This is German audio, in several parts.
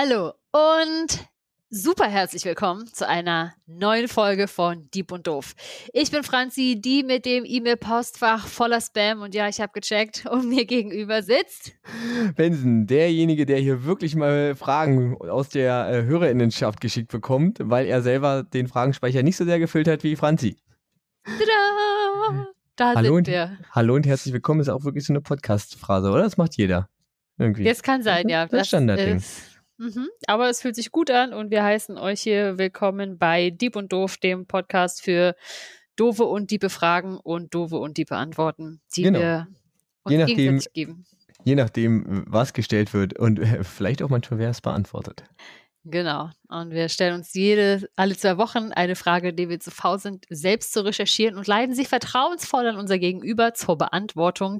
Hallo und super herzlich willkommen zu einer neuen Folge von Dieb und Doof. Ich bin Franzi, die mit dem E-Mail-Postfach voller Spam und ja, ich habe gecheckt und mir gegenüber sitzt. Benson, derjenige, der hier wirklich mal Fragen aus der äh, Hörerinnenschaft geschickt bekommt, weil er selber den Fragenspeicher nicht so sehr gefüllt hat wie Franzi. Tada! Da Hallo sind und, wir. hallo und herzlich willkommen ist auch wirklich so eine Podcast-Phrase, oder? Das macht jeder. Irgendwie. Das kann sein, ja. Das Standardding. ist- Mhm. Aber es fühlt sich gut an und wir heißen euch hier willkommen bei Dieb und Doof, dem Podcast für doofe und diebe Fragen und doofe und diebe Antworten, die Genau. wir uns Je nachdem- gegenseitig geben. Je nachdem, was gestellt wird und äh, vielleicht auch manchmal, wer es beantwortet. Genau. Und wir stellen uns jede, alle zwei Wochen eine Frage, die wir zu faul sind, selbst zu recherchieren und leiten sie vertrauensvoll an unser Gegenüber zur Beantwortung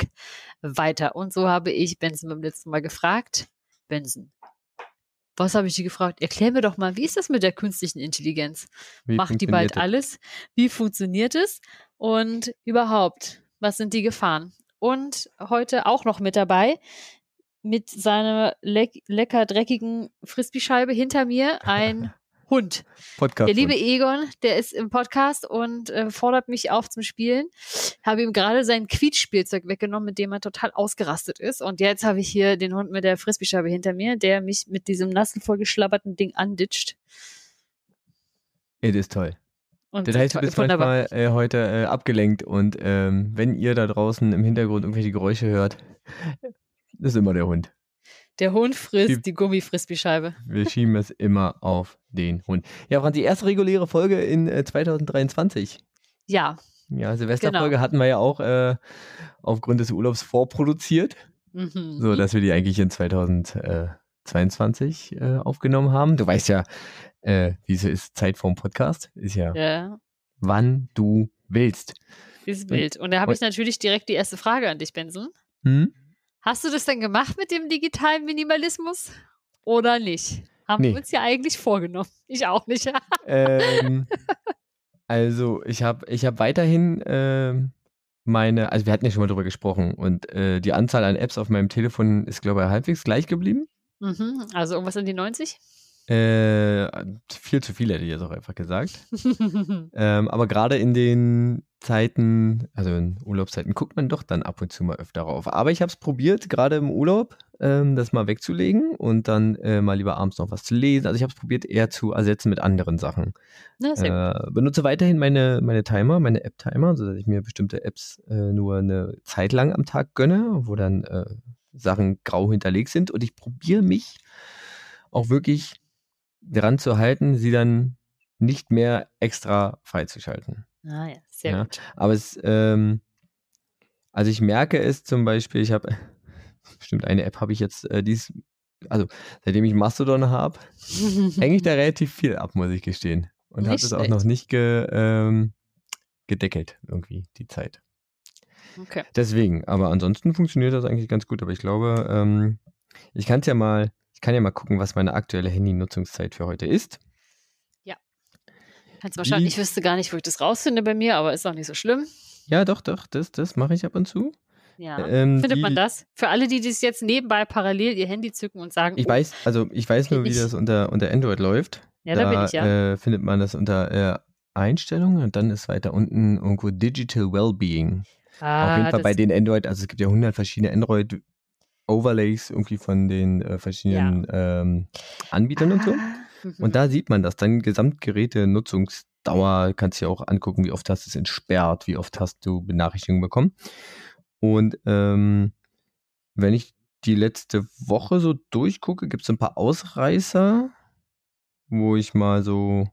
weiter. Und so habe ich Benson beim letzten Mal gefragt. Benson, was habe ich dir gefragt? Erklär mir doch mal, wie ist das mit der künstlichen Intelligenz? Wie Macht die bald das? alles? Wie funktioniert es? Und überhaupt, was sind die Gefahren? Und heute auch noch mit dabei, mit seiner leck lecker dreckigen Frisbee-Scheibe hinter mir, ein Hund. Podcast. Der liebe Egon, der ist im Podcast und äh, fordert mich auf zum Spielen. Habe ihm gerade sein Quietschspielzeug weggenommen, mit dem er total ausgerastet ist. Und jetzt habe ich hier den Hund mit der Frisbee-Scheibe hinter mir, der mich mit diesem nassen, vollgeschlabberten Ding anditscht. Es ist toll. Und Das heißt, du bist wunderbar. manchmal äh, heute äh, abgelenkt und ähm, wenn ihr da draußen im Hintergrund irgendwelche Geräusche hört, das ist immer der Hund. Der Hund frisst Die- die Gummi-Frisbee-Scheibe. Wir schieben es immer auf den Hund. Ja, Franz, die erste reguläre Folge in äh, 2023. Ja, Ja, Silvesterfolge hatten wir ja auch äh, aufgrund des Urlaubs vorproduziert, Mhm. so dass wir die eigentlich in 2022 äh, aufgenommen haben. Du weißt ja, äh, wie es ist, Zeit vorm Podcast ist ja, ja, wann du willst. ist wild. Und da habe ich natürlich direkt die erste Frage an dich, Benson. Hm? Hast du das denn gemacht mit dem digitalen Minimalismus oder nicht? Haben Nee. wir uns ja eigentlich vorgenommen. Ich auch nicht. ähm, also ich habe ich hab weiterhin ähm, meine, also wir hatten ja schon mal drüber gesprochen und äh, die Anzahl an Apps auf meinem Telefon ist, glaube ich, halbwegs gleich geblieben. mhm. Also irgendwas in die 90? Äh, viel zu viel hätte ich jetzt auch einfach gesagt. Ähm, aber gerade in den Zeiten, also in Urlaubszeiten, guckt man doch dann ab und zu mal öfter rauf. Aber ich habe es probiert, gerade im Urlaub, ähm, das mal wegzulegen und dann äh, mal lieber abends noch was zu lesen. Also ich habe es probiert, eher zu ersetzen mit anderen Sachen. Äh, benutze weiterhin meine, meine Timer, meine App-Timer, sodass ich mir bestimmte Apps äh, nur eine Zeit lang am Tag gönne, wo dann äh, Sachen grau hinterlegt sind. Und ich probiere mich auch wirklich dran zu halten, sie dann nicht mehr extra freizuschalten. Ah ja, sehr ja. gut. Aber es, ähm, also ich merke es zum Beispiel, ich habe, bestimmt eine App habe ich jetzt, äh, die ist, also seitdem ich Mastodon habe, hänge ich da relativ viel ab, muss ich gestehen. Und habe es auch noch nicht ge, ähm, gedeckelt, irgendwie, die Zeit. Okay. Deswegen, aber ansonsten funktioniert das eigentlich ganz gut. Aber ich glaube, ähm, ich kann es ja mal, ich kann ja mal gucken, was meine aktuelle Handynutzungszeit für heute ist. Kannst mal schauen. Wie- Ich wüsste gar nicht, wo ich das rausfinde bei mir, aber ist auch nicht so schlimm. Ja, doch, doch, das, das mache ich ab und zu. Ja. Ähm, Findet die- man das? Für alle, die das jetzt nebenbei parallel ihr Handy zücken und sagen, Ich oh, weiß, also ich weiß nur, wie Ich- das unter, unter Android läuft. ja, da, bin ich ja. Äh, findet man das unter äh, Einstellungen und dann ist weiter unten irgendwo Digital Wellbeing. ah, Auf jeden Fall bei den Android, also es gibt ja 100 verschiedene Android Overlays irgendwie von den äh, verschiedenen ähm, Anbietern und so. Ah, mhm. Und da sieht man das. Dann Gesamtgeräte-Nutzungsdauer kannst du ja auch angucken, wie oft hast du es entsperrt, wie oft hast du Benachrichtigungen bekommen. Und ähm, wenn ich die letzte Woche so durchgucke, gibt es ein paar Ausreißer, wo ich mal so ein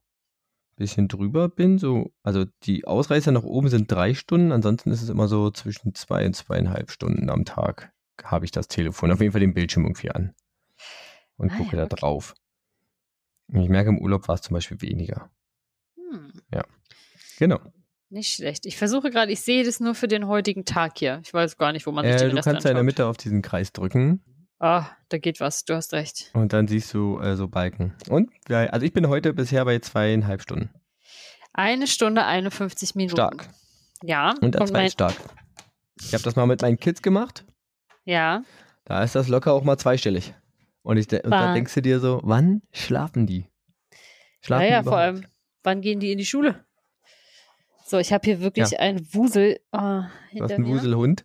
bisschen drüber bin. So, also die Ausreißer nach oben sind drei Stunden, ansonsten ist es immer so zwischen zwei und zweieinhalb Stunden am Tag habe ich das Telefon. Auf jeden Fall den Bildschirm irgendwie an. Und Ah, gucke ja, da okay. drauf. Und ich merke, im Urlaub war es zum Beispiel weniger. Hm, Genau. nicht schlecht. Ich versuche gerade, ich sehe das nur für den heutigen Tag hier. Ich weiß gar nicht, wo man sich Äh, den du Rest kannst da in der anschaut. Mitte auf diesen Kreis drücken Ah, da geht was. Du hast recht. und dann siehst du äh, so Balken. Und, ja, also ich bin heute bisher bei zweieinhalb Stunden. Eine Stunde 51 Minuten. Stark. Ja. Und das war stark. Ich habe das mal mit meinen Kids gemacht. Ja. Da ist das locker auch mal zweistellig. Und, ich, und da denkst du dir so, wann schlafen die? Schlafen ja, ja, vor allem, wann gehen die in die Schule? So, ich habe hier wirklich ja. einen Wusel oh, hinter Was, ein Wuselhund?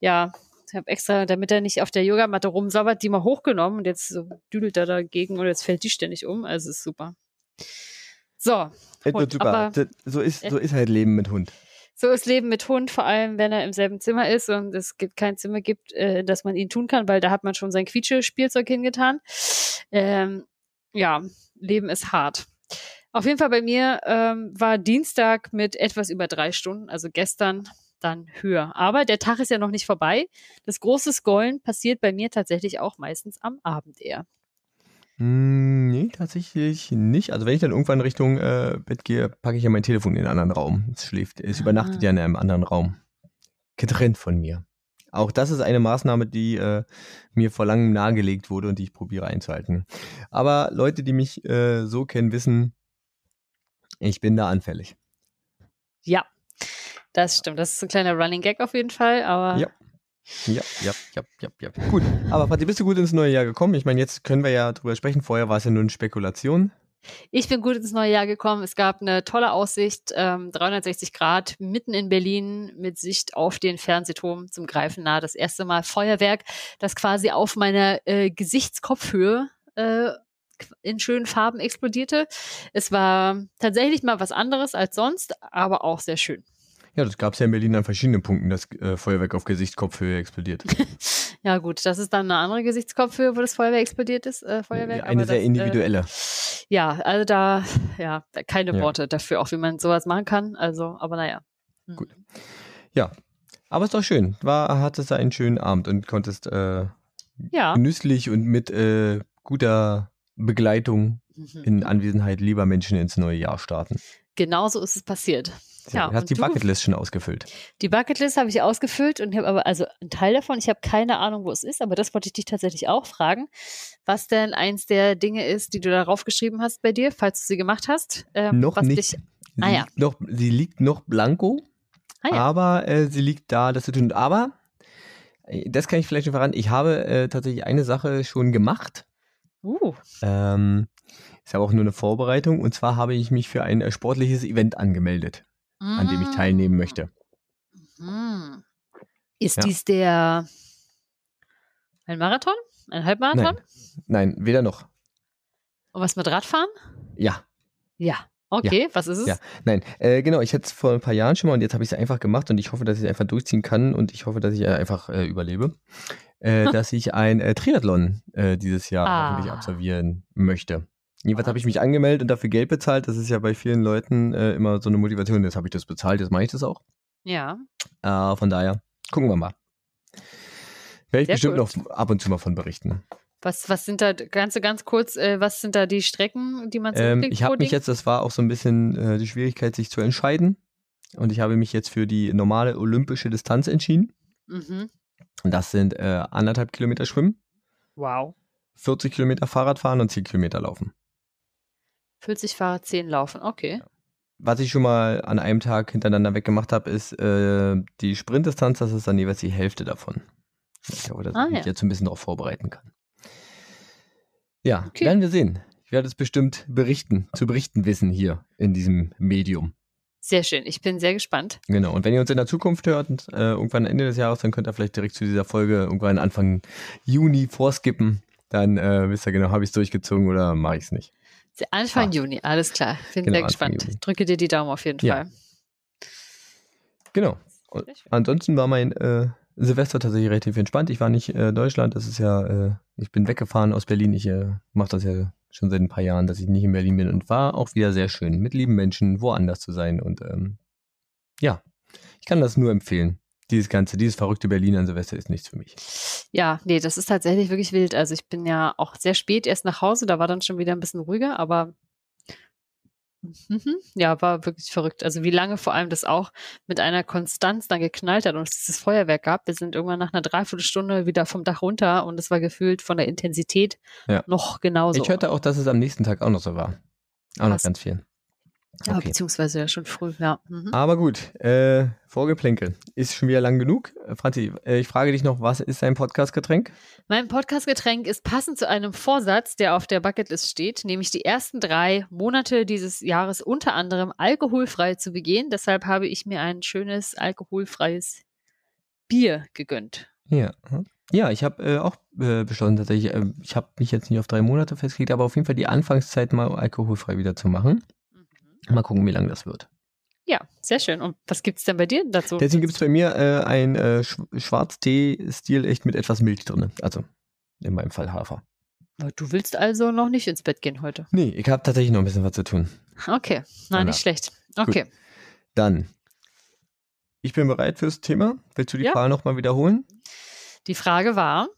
Ja, ich habe extra, damit er nicht auf der Yogamatte rumsabbert, die mal hochgenommen und jetzt so düdelt er dagegen und jetzt fällt die ständig um. Also ist super. So. Hund, super. Aber, so, ist, so ist halt Leben mit Hund. So ist Leben mit Hund, vor allem wenn er im selben Zimmer ist und es gibt kein Zimmer gibt, äh, dass man ihn tun kann, weil da hat man schon sein Quietsche-Spielzeug hingetan. Ähm, ja, Leben ist hart. Auf jeden Fall bei mir ähm, war Dienstag mit etwas über drei Stunden, also gestern dann höher. Aber der Tag ist ja noch nicht vorbei. Das große Scrollen passiert bei mir tatsächlich auch meistens am Abend eher. Hm, nee, tatsächlich nicht. Also wenn ich dann irgendwann Richtung äh, Bett gehe, packe ich ja mein Telefon in einen anderen Raum. Es schläft, es ah. übernachtet ja in einem anderen Raum. Getrennt von mir. Auch das ist eine Maßnahme, die äh, mir vor langem nahegelegt wurde und die ich probiere einzuhalten. Aber Leute, die mich äh, so kennen, wissen, ich bin da anfällig. Ja, das stimmt. Das ist ein kleiner Running Gag auf jeden Fall, aber. Ja. Ja, ja, ja, ja, ja. Gut. Aber Patti, bist du gut ins neue Jahr gekommen? Ich meine, jetzt können wir ja drüber sprechen. Vorher war es ja nur eine Spekulation. Ich bin gut ins neue Jahr gekommen. Es gab eine tolle Aussicht, ähm, 360 Grad, mitten in Berlin mit Sicht auf den Fernsehturm zum Greifen nah. Das erste Mal Feuerwerk, das quasi auf meiner äh, Gesichtskopfhöhe äh, in schönen Farben explodierte. Es war tatsächlich mal was anderes als sonst, aber auch sehr schön. Ja, das gab es ja in Berlin an verschiedenen Punkten, dass äh, Feuerwerk auf Gesichtskopfhöhe explodiert. ja, gut, das ist dann eine andere Gesichtskopfhöhe, wo das Feuerwerk explodiert ist. Äh, Feuerwerk, eine sehr das, äh, individuelle. Äh, ja, also da, ja, keine ja. Worte dafür, auch wie man sowas machen kann. Also, aber naja. Hm. Gut. Ja, aber ist doch schön. War, hattest du einen schönen Abend und konntest äh, ja. genüsslich und mit äh, guter Begleitung mhm. in Anwesenheit lieber Menschen ins neue Jahr starten. Genauso ist es passiert. Ja, du hast die Bucketlist schon ausgefüllt. Die Bucketlist habe ich ausgefüllt und habe aber, also ein Teil davon, ich habe keine Ahnung, wo es ist, aber das wollte ich dich tatsächlich auch fragen, was denn eins der Dinge ist, die du darauf geschrieben hast bei dir, falls du sie gemacht hast. Ähm, noch nicht. Dich, sie, ah, ja. liegt noch, sie liegt noch blanko, ah, ja. aber äh, sie liegt da, das zu tun. Aber, äh, das kann ich vielleicht schon verraten, ich habe äh, tatsächlich eine Sache schon gemacht. Uh. Ähm, ist aber auch nur eine Vorbereitung. Und zwar habe ich mich für ein äh, sportliches Event angemeldet an dem ich teilnehmen möchte. Mhm. Ist ja. dies der ein Marathon? Ein Halbmarathon? Nein. Nein, weder noch. Und was mit Radfahren? Ja. Ja. Okay, ja. was ist es? Ja, nein, äh, genau, ich hätte es vor ein paar Jahren schon mal und jetzt habe ich es einfach gemacht und ich hoffe, dass ich es einfach durchziehen kann und ich hoffe, dass ich einfach äh, überlebe, äh, dass ich ein äh, Triathlon äh, dieses Jahr ah. hoffentlich absolvieren möchte. Jedenfalls habe ich mich angemeldet und dafür Geld bezahlt. Das ist ja bei vielen Leuten äh, immer so eine Motivation. Jetzt habe ich das bezahlt, jetzt mache ich das auch. Ja. Äh, von daher, gucken wir mal. Werde ich Sehr bestimmt gut. noch ab und zu mal von berichten. Was, was sind da, ganz, ganz kurz, äh, was sind da die Strecken, die man so ähm, Ich habe mich jetzt, das war auch so ein bisschen äh, die Schwierigkeit, sich zu entscheiden. Und ich habe mich jetzt für die normale olympische Distanz entschieden. Mhm. Und das sind äh, anderthalb Kilometer Schwimmen. Wow. 40 Kilometer Fahrrad fahren und 10 Kilometer laufen. 40 Fahrer, 10 laufen, okay. Was ich schon mal an einem Tag hintereinander weggemacht habe, ist äh, die Sprintdistanz, das ist dann jeweils die Hälfte davon. Ich glaube, dass ah, ich mich ja. jetzt ein bisschen darauf vorbereiten kann. Ja, okay. werden wir sehen. Ich werde es bestimmt berichten, zu berichten wissen hier in diesem Medium. Sehr schön, ich bin sehr gespannt. Genau, und wenn ihr uns in der Zukunft hört, äh, irgendwann Ende des Jahres, dann könnt ihr vielleicht direkt zu dieser Folge irgendwann Anfang Juni vorskippen. Dann äh, wisst ihr genau, habe ich es durchgezogen oder mache ich es nicht. Anfang ah. Juni, alles klar. Bin genau, sehr gespannt. Drücke dir die Daumen auf jeden ja. Fall. Genau. Ansonsten war mein äh, Silvester tatsächlich relativ entspannt. Ich war nicht äh, Deutschland, das ist ja, äh, ich bin weggefahren aus Berlin. Ich äh, mache das ja schon seit ein paar Jahren, dass ich nicht in Berlin bin und war auch wieder sehr schön, mit lieben Menschen woanders zu sein. Und ähm, ja, ich kann das nur empfehlen dieses ganze, dieses verrückte Berlin an Silvester ist nichts für mich. Ja, nee, das ist tatsächlich wirklich wild. Also ich bin ja auch sehr spät erst nach Hause, da war dann schon wieder ein bisschen ruhiger, aber mhm, ja, war wirklich verrückt. Also wie lange vor allem das auch mit einer Konstanz dann geknallt hat und es dieses Feuerwerk gab. Wir sind irgendwann nach einer Dreiviertelstunde wieder vom Dach runter und es war gefühlt von der Intensität ja. noch genauso. Ich hörte auch, dass es am nächsten Tag auch noch so war. Auch Was? noch ganz viel. Ja, Okay. beziehungsweise ja schon früh, ja. Mhm. Aber gut, äh, Vorgeplänkel ist schon wieder lang genug. Äh, Franzi, äh, ich frage dich noch, was ist dein Podcast-Getränk? Mein Podcastgetränk ist passend zu einem Vorsatz, der auf der Bucketlist steht, nämlich die ersten drei Monate dieses Jahres unter anderem alkoholfrei zu begehen. Deshalb habe ich mir ein schönes alkoholfreies Bier gegönnt. Ja. Ja, ich habe äh, auch äh, beschlossen tatsächlich, äh, ich habe mich jetzt nicht auf drei Monate festgelegt, aber auf jeden Fall die Anfangszeit mal alkoholfrei wieder zu machen. Mal gucken, wie lange das wird. Ja, sehr schön. Und was gibt es denn bei dir dazu? Deswegen gibt es bei mir äh, ein äh, Sch Schwarztee-Stil echt mit etwas Milch drin. Also in meinem Fall Hafer. Du willst also noch nicht ins Bett gehen heute. Nee, ich habe tatsächlich noch ein bisschen was zu tun. Okay, na, Genau. nicht schlecht. Okay. Dann, ich bin bereit fürs Thema. Willst du die Ja. Frage nochmal wiederholen? Die Frage war,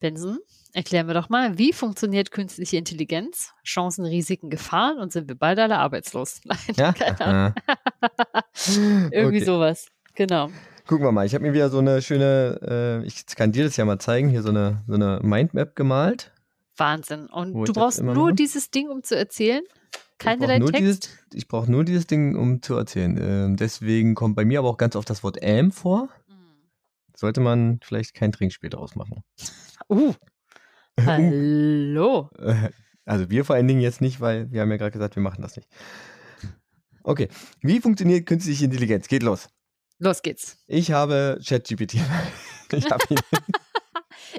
Benson, erklär mir doch mal, wie funktioniert künstliche Intelligenz? Chancen, Risiken, Gefahren und sind wir bald alle arbeitslos? Nein, Ja? keine Ahnung. Irgendwie Okay. sowas. Genau. Gucken wir mal. Ich habe mir wieder so eine schöne, äh, ich kann dir das ja mal zeigen, hier so eine, so eine Mindmap gemalt. Wahnsinn. Und du brauchst nur mache? dieses Ding, um zu erzählen? Brauch nur Text? Dieses, ich brauche nur dieses Ding, um zu erzählen. Ähm, deswegen kommt bei mir aber auch ganz oft das Wort am vor. Hm. Sollte man vielleicht kein Trinkspiel draus machen. Uh. Hallo. Äh, Also wir vor allen Dingen jetzt nicht, weil wir haben ja gerade gesagt, wir machen das nicht. Okay, wie funktioniert künstliche Intelligenz? Geht los. Los geht's. Ich habe ChatGPT. Ich habe ihn.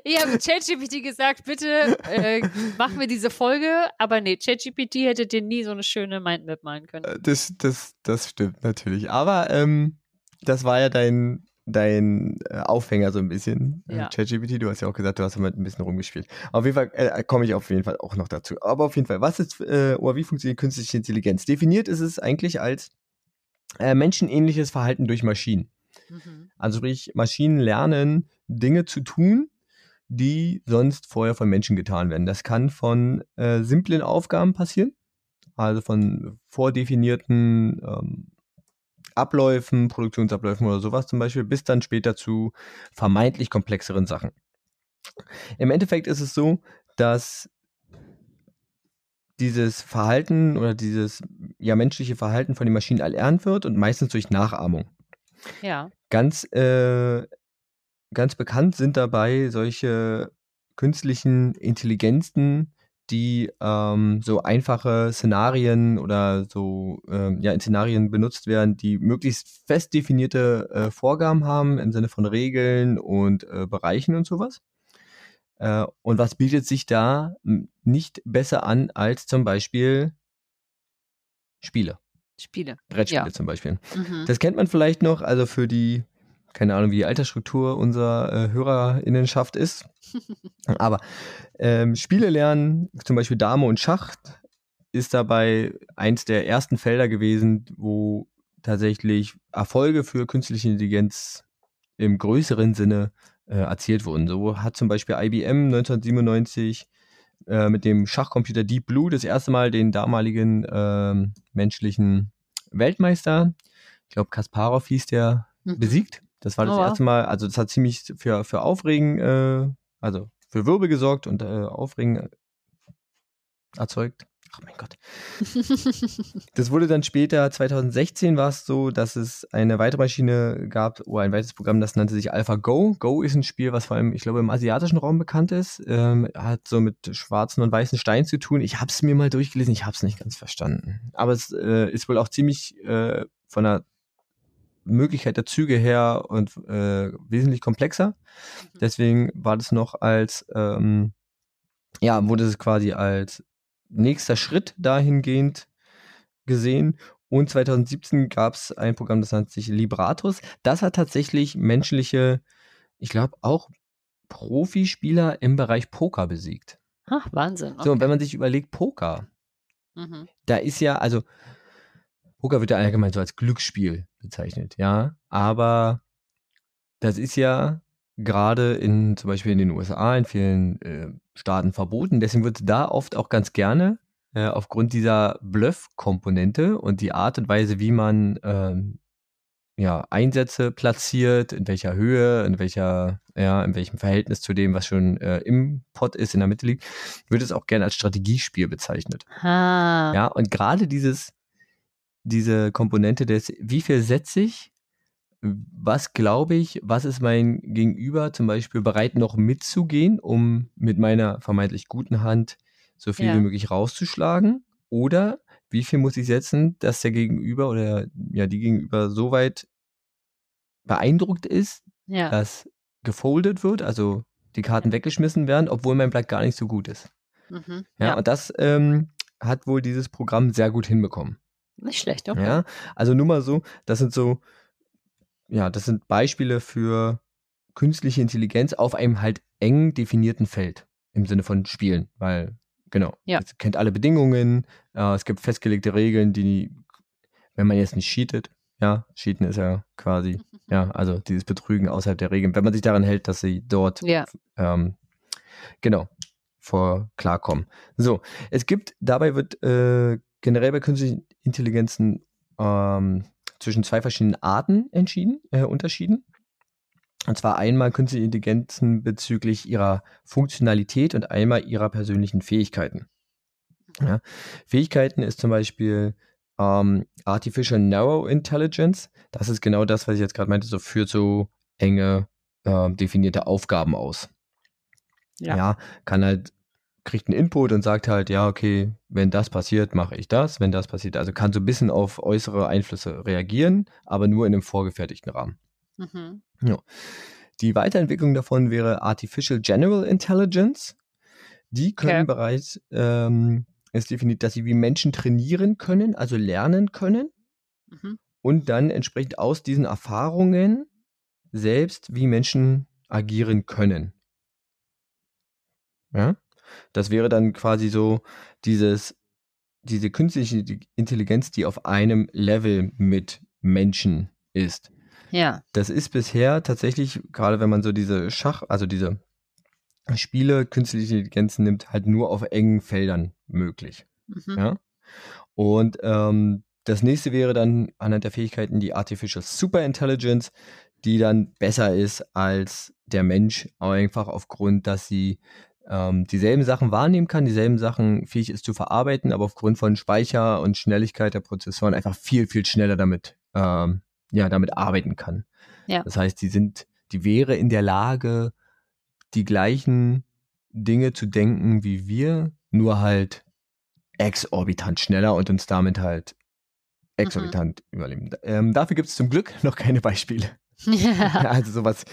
Ich habe ChatGPT gesagt, bitte äh, mach mir diese Folge, aber nee, ChatGPT hätte dir nie so eine schöne Mindmap malen können. Das, das, das stimmt natürlich. Aber ähm, das war ja dein, dein äh, Aufhänger so ein bisschen. äh, Ja. ChatGPT, du hast ja auch gesagt, du hast damit ein bisschen rumgespielt. Auf jeden Fall äh, komme ich auf jeden Fall auch noch dazu. Aber auf jeden Fall, was ist äh, oder wie funktioniert künstliche Intelligenz? Definiert ist es eigentlich als äh, menschenähnliches Verhalten durch Maschinen. Mhm. Also sprich, Maschinen lernen Dinge zu tun, die sonst vorher von Menschen getan werden. Das kann von äh, simplen Aufgaben passieren, also von vordefinierten ähm, Abläufen, Produktionsabläufen oder sowas zum Beispiel, bis dann später zu vermeintlich komplexeren Sachen. Im Endeffekt ist es so, dass dieses Verhalten oder dieses ja menschliche Verhalten von den Maschinen erlernt wird und meistens durch Nachahmung. Ja. Ganz, äh, ganz bekannt sind dabei solche künstlichen Intelligenzen, die ähm, so einfache Szenarien oder so ähm, ja, in Szenarien benutzt werden, die möglichst fest definierte äh, Vorgaben haben im Sinne von Regeln und äh, Bereichen und sowas. Äh, und was bietet sich da nicht besser an als zum Beispiel Spiele, Spiele. Brettspiele Ja. zum Beispiel. Mhm. Das kennt man vielleicht noch, also für die, keine Ahnung, wie die Altersstruktur unserer äh, HörerInnenschaft ist. Aber ähm, Spiele lernen, zum Beispiel Dame und Schach, ist dabei eins der ersten Felder gewesen, wo tatsächlich Erfolge für künstliche Intelligenz im größeren Sinne äh, erzielt wurden. So hat zum Beispiel IBM 1997 äh, mit dem Schachcomputer Deep Blue das erste Mal den damaligen ähm, menschlichen Weltmeister, ich glaube Kasparov hieß der, Mhm. besiegt. Das war das Oh, erste Mal, also das hat ziemlich für, für Aufregen, äh, also für Wirbel gesorgt und äh, Aufregen erzeugt. Ach mein Gott. Das wurde dann später, 2016 war es so, dass es eine weitere Maschine gab, oder ein weiteres Programm, das nannte sich AlphaGo. Go ist ein Spiel, was vor allem, ich glaube, im asiatischen Raum bekannt ist. Ähm, hat so mit schwarzen und weißen Steinen zu tun. Ich habe es mir mal durchgelesen, ich habe es nicht ganz verstanden. Aber es äh, ist wohl auch ziemlich äh, von der Möglichkeit der Züge her und äh, wesentlich komplexer. Deswegen war das noch als, ähm, ja, wurde es quasi als nächster Schritt dahingehend gesehen. Und 2017 gab es ein Programm, das nennt sich Libratus. Das hat tatsächlich menschliche, ich glaube auch Profispieler im Bereich Poker besiegt. Ach, Wahnsinn. So, und Okay. wenn man sich überlegt, Poker, Mhm. da ist ja, also Poker wird ja allgemein so als Glücksspiel bezeichnet, ja. Aber das ist ja gerade in zum Beispiel in den USA, in vielen äh, Staaten verboten. Deswegen wird da oft auch ganz gerne äh, aufgrund dieser Bluff-Komponente und die Art und Weise, wie man ähm, ja, Einsätze platziert, in welcher Höhe, in welcher, ja, in welchem Verhältnis zu dem, was schon äh, im Pot ist, in der Mitte liegt, wird es auch gerne als Strategiespiel bezeichnet. Ah. Ja, und gerade dieses, diese Komponente des, wie viel setze ich, was glaube ich, was ist mein Gegenüber zum Beispiel bereit noch mitzugehen, um mit meiner vermeintlich guten Hand so viel Ja. wie möglich rauszuschlagen? Oder wie viel muss ich setzen, dass der Gegenüber oder ja die Gegenüber so weit beeindruckt ist, Ja. dass gefoldet wird, also die Karten weggeschmissen werden, obwohl mein Blatt gar nicht so gut ist. Mhm. Ja, Ja. und das ähm, hat wohl dieses Programm sehr gut hinbekommen. Nicht schlecht, okay. Ja, also nur mal so, das sind so, ja, das sind Beispiele für künstliche Intelligenz auf einem halt eng definierten Feld im Sinne von Spielen, weil, genau, Ja. es kennt alle Bedingungen, äh, es gibt festgelegte Regeln, die, wenn man jetzt nicht cheatet, ja, cheaten ist ja quasi, ja, also dieses Betrügen außerhalb der Regeln, wenn man sich daran hält, dass sie dort Ja. ähm, genau, vor klarkommen. So, es gibt, dabei wird äh, generell bei künstlichen Intelligenzen ähm, zwischen zwei verschiedenen Arten entschieden, äh, unterschieden. Und zwar einmal künstliche Intelligenzen bezüglich ihrer Funktionalität und einmal ihrer persönlichen Fähigkeiten. Ja. Fähigkeiten ist zum Beispiel ähm, Artificial Narrow Intelligence. Das ist genau das, was ich jetzt gerade meinte, so führt so enge äh, definierte Aufgaben aus. Ja. Ja. kann halt, kriegt einen Input und sagt halt, ja, okay, wenn das passiert, mache ich das, wenn das passiert. Also kann so ein bisschen auf äußere Einflüsse reagieren, aber nur in einem vorgefertigten Rahmen. Mhm. Die Weiterentwicklung davon wäre Artificial General Intelligence. Die können Okay. bereits, ähm, es definiert, dass sie wie Menschen trainieren können, also lernen können Mhm. und dann entsprechend aus diesen Erfahrungen selbst wie Menschen agieren können. Ja? Das wäre dann quasi so dieses, diese künstliche Intelligenz, die auf einem Level mit Menschen ist. Ja. Das ist bisher tatsächlich, gerade wenn man so diese Schach, also diese Spiele, künstliche Intelligenz nimmt, halt nur auf engen Feldern möglich. Mhm. Ja. Und ähm, das nächste wäre dann anhand der Fähigkeiten die Artificial Superintelligence, die dann besser ist als der Mensch, einfach aufgrund, dass sie ähm, dieselben Sachen wahrnehmen kann, dieselben Sachen fähig ist zu verarbeiten, aber aufgrund von Speicher und Schnelligkeit der Prozessoren einfach viel, viel schneller damit, ähm, ja, damit arbeiten kann. Ja. Das heißt, die sind, die wäre in der Lage, die gleichen Dinge zu denken wie wir, nur halt exorbitant schneller und uns damit halt exorbitant überleben. Ähm, dafür gibt es zum Glück noch keine Beispiele. Ja. Also sowas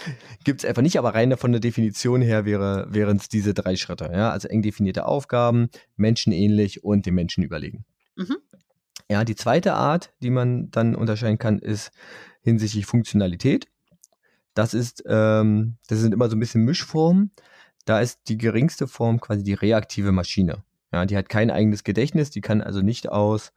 gibt es einfach nicht, aber rein von der Definition her wäre, wären es diese drei Schritte. Ja? Also eng definierte Aufgaben, menschenähnlich und dem Menschen überlegen. Mhm. Ja, die zweite Art, die man dann unterscheiden kann, ist hinsichtlich Funktionalität. Das ist, ähm, das sind immer so ein bisschen Mischformen. Da ist die geringste Form quasi die reaktive Maschine. Ja, die hat kein eigenes Gedächtnis, die kann also nicht aus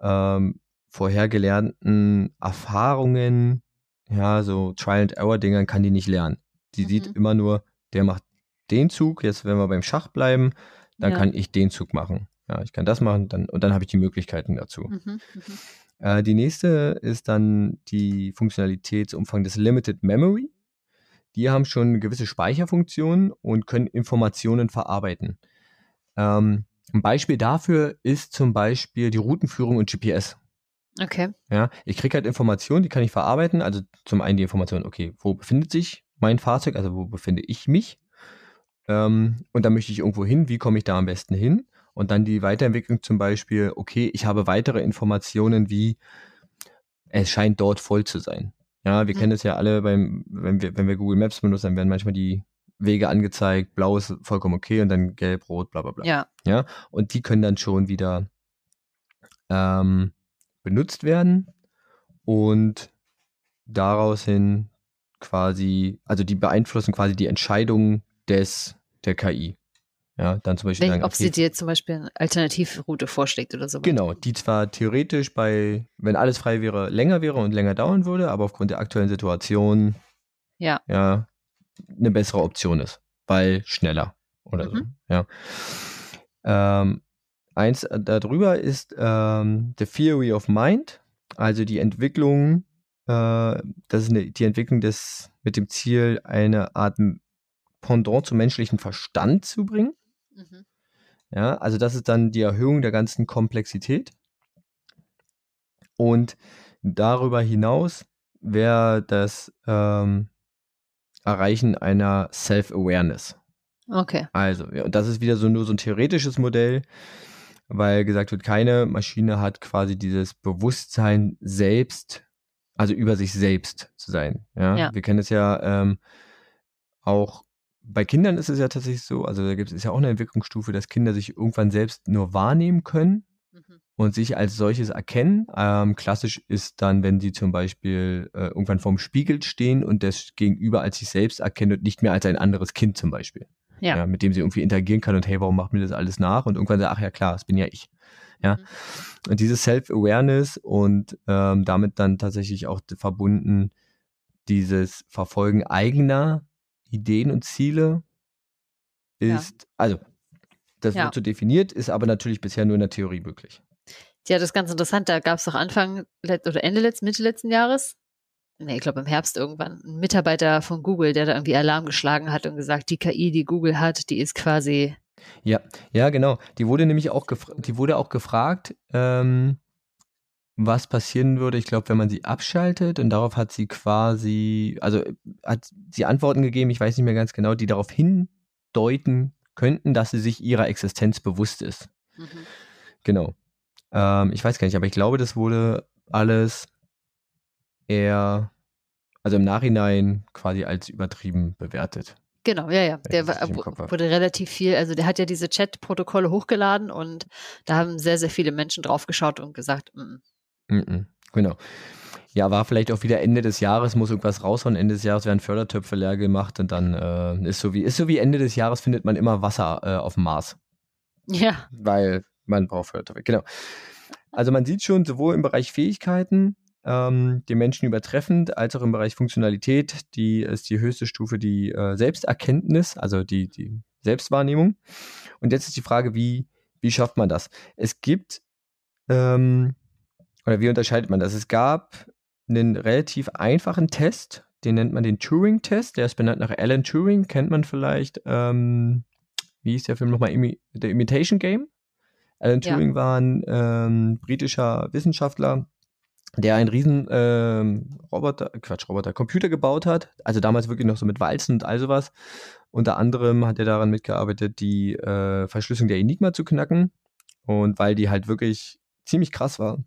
ähm, vorhergelernten Erfahrungen, ja, so Trial-and-Error-Dingern kann die nicht lernen. Die Mhm. sieht immer nur, der macht den Zug, jetzt wenn wir beim Schach bleiben, dann Ja. kann ich den Zug machen. Ja, ich kann das machen, dann, und dann habe ich die Möglichkeiten dazu. Mhm. Mhm. Äh, die nächste ist dann die Funktionalitätsumfang des Limited Memory. Die haben schon gewisse Speicherfunktion und können Informationen verarbeiten. Ähm, ein Beispiel dafür ist zum Beispiel die Routenführung und GPS. Okay. Ja, ich kriege halt Informationen, die kann ich verarbeiten. Also zum einen die Information, okay, wo befindet sich mein Fahrzeug, also wo befinde ich mich? Ähm, und dann möchte ich irgendwo hin, wie komme ich da am besten hin? Und dann die Weiterentwicklung zum Beispiel, okay, ich habe weitere Informationen wie, es scheint dort voll zu sein. Ja, wir Mhm. kennen es ja alle, beim, wenn, wir, wenn wir Google Maps benutzen, dann werden manchmal die Wege angezeigt, blau ist vollkommen okay und dann gelb, rot, bla bla bla. Ja. Und die können dann schon wieder ähm, benutzt werden und daraus hin quasi, also die beeinflussen quasi die Entscheidung des der KI. Ja, dann zum Beispiel Wenn, sagen, ob sie okay, dir zum Beispiel eine Alternativroute vorschlägt oder so. genau, die zwar theoretisch bei, wenn alles frei wäre, länger wäre und länger dauern würde, aber aufgrund der aktuellen Situation Ja. ja eine bessere Option ist, weil schneller oder so. Mhm. Ja. Ähm, eins äh, darüber ist ähm, The Theory of Mind, also die Entwicklung, äh, das ist eine, die Entwicklung des mit dem Ziel, eine Art Pendant zum menschlichen Verstand zu bringen. Mhm. Ja, also das ist dann die Erhöhung der ganzen Komplexität. Und darüber hinaus wäre das ähm, Erreichen einer Self-Awareness. Okay. Also, ja, und das ist wieder so nur so ein theoretisches Modell, weil gesagt wird, keine Maschine hat quasi dieses Bewusstsein selbst, also über sich selbst zu sein. Ja, Ja. wir kennen es ja ähm, auch bei Kindern ist es ja tatsächlich so, also da gibt es ja auch eine Entwicklungsstufe, dass Kinder sich irgendwann selbst nur wahrnehmen können Mhm. und sich als solches erkennen. Ähm, klassisch ist dann, wenn sie zum Beispiel äh, irgendwann vorm Spiegel stehen und das Gegenüber als sich selbst erkennen und nicht mehr als ein anderes Kind zum Beispiel. Ja. mit dem sie irgendwie interagieren kann und hey, warum macht mir das alles nach? Und irgendwann sagt, ach ja klar, das bin ja ich. Ja. Mhm. Und dieses Self-Awareness und ähm, damit dann tatsächlich auch verbunden dieses Verfolgen eigener Ideen und Ziele Ja. ist, also das Ja. wird so definiert, ist aber natürlich bisher nur in der Theorie möglich. Ja, das ist ganz interessant. Da gab es doch Anfang oder Ende letzten, Mitte letzten Jahres, nee, ich glaube im Herbst irgendwann, einen Mitarbeiter von Google, der da irgendwie Alarm geschlagen hat und gesagt, die KI, die Google hat, die ist quasi, Ja, ja, genau. Die wurde nämlich auch, die wurde auch gefragt, ähm, was passieren würde, ich glaube, wenn man sie abschaltet und darauf hat sie quasi, also äh, hat sie Antworten gegeben, ich weiß nicht mehr ganz genau, die darauf hindeuten könnten, dass sie sich ihrer Existenz bewusst ist. mhm. Genau. Ähm, ich weiß gar nicht, aber ich glaube, das wurde alles eher, also im Nachhinein quasi als übertrieben bewertet. genau, ja, ja. Der wurde relativ viel, also der hat ja diese Chat-Protokolle hochgeladen und da haben sehr, sehr viele Menschen draufgeschaut und gesagt, mm, Mhm, genau. Ja, war vielleicht auch wieder Ende des Jahres, muss irgendwas raushauen. Ende des Jahres werden Fördertöpfe leer gemacht und dann äh, ist so wie ist so wie Ende des Jahres findet man immer Wasser äh, auf dem Mars, ja, weil man braucht Fördertöpfe. Genau. Also man sieht schon sowohl im Bereich Fähigkeiten ähm, den Menschen übertreffend, als auch im Bereich Funktionalität, die ist die höchste Stufe die äh, Selbsterkenntnis, also die die Selbstwahrnehmung. Und jetzt ist die Frage, wie wie schafft man das? Es gibt ähm, oder wie unterscheidet man das? Es gab einen relativ einfachen Test, den nennt man den Turing-Test, der ist benannt nach Alan Turing, kennt man vielleicht, ähm, wie hieß der Film nochmal, Imi The Imitation Game? Alan Ja. Turing war ein ähm, britischer Wissenschaftler, der einen riesen ähm, Roboter, Quatsch, Roboter, Computer gebaut hat, also damals wirklich noch so mit Walzen und all sowas. Unter anderem hat er daran mitgearbeitet, die äh, Verschlüsselung der Enigma zu knacken. Und weil die halt wirklich ziemlich krass war,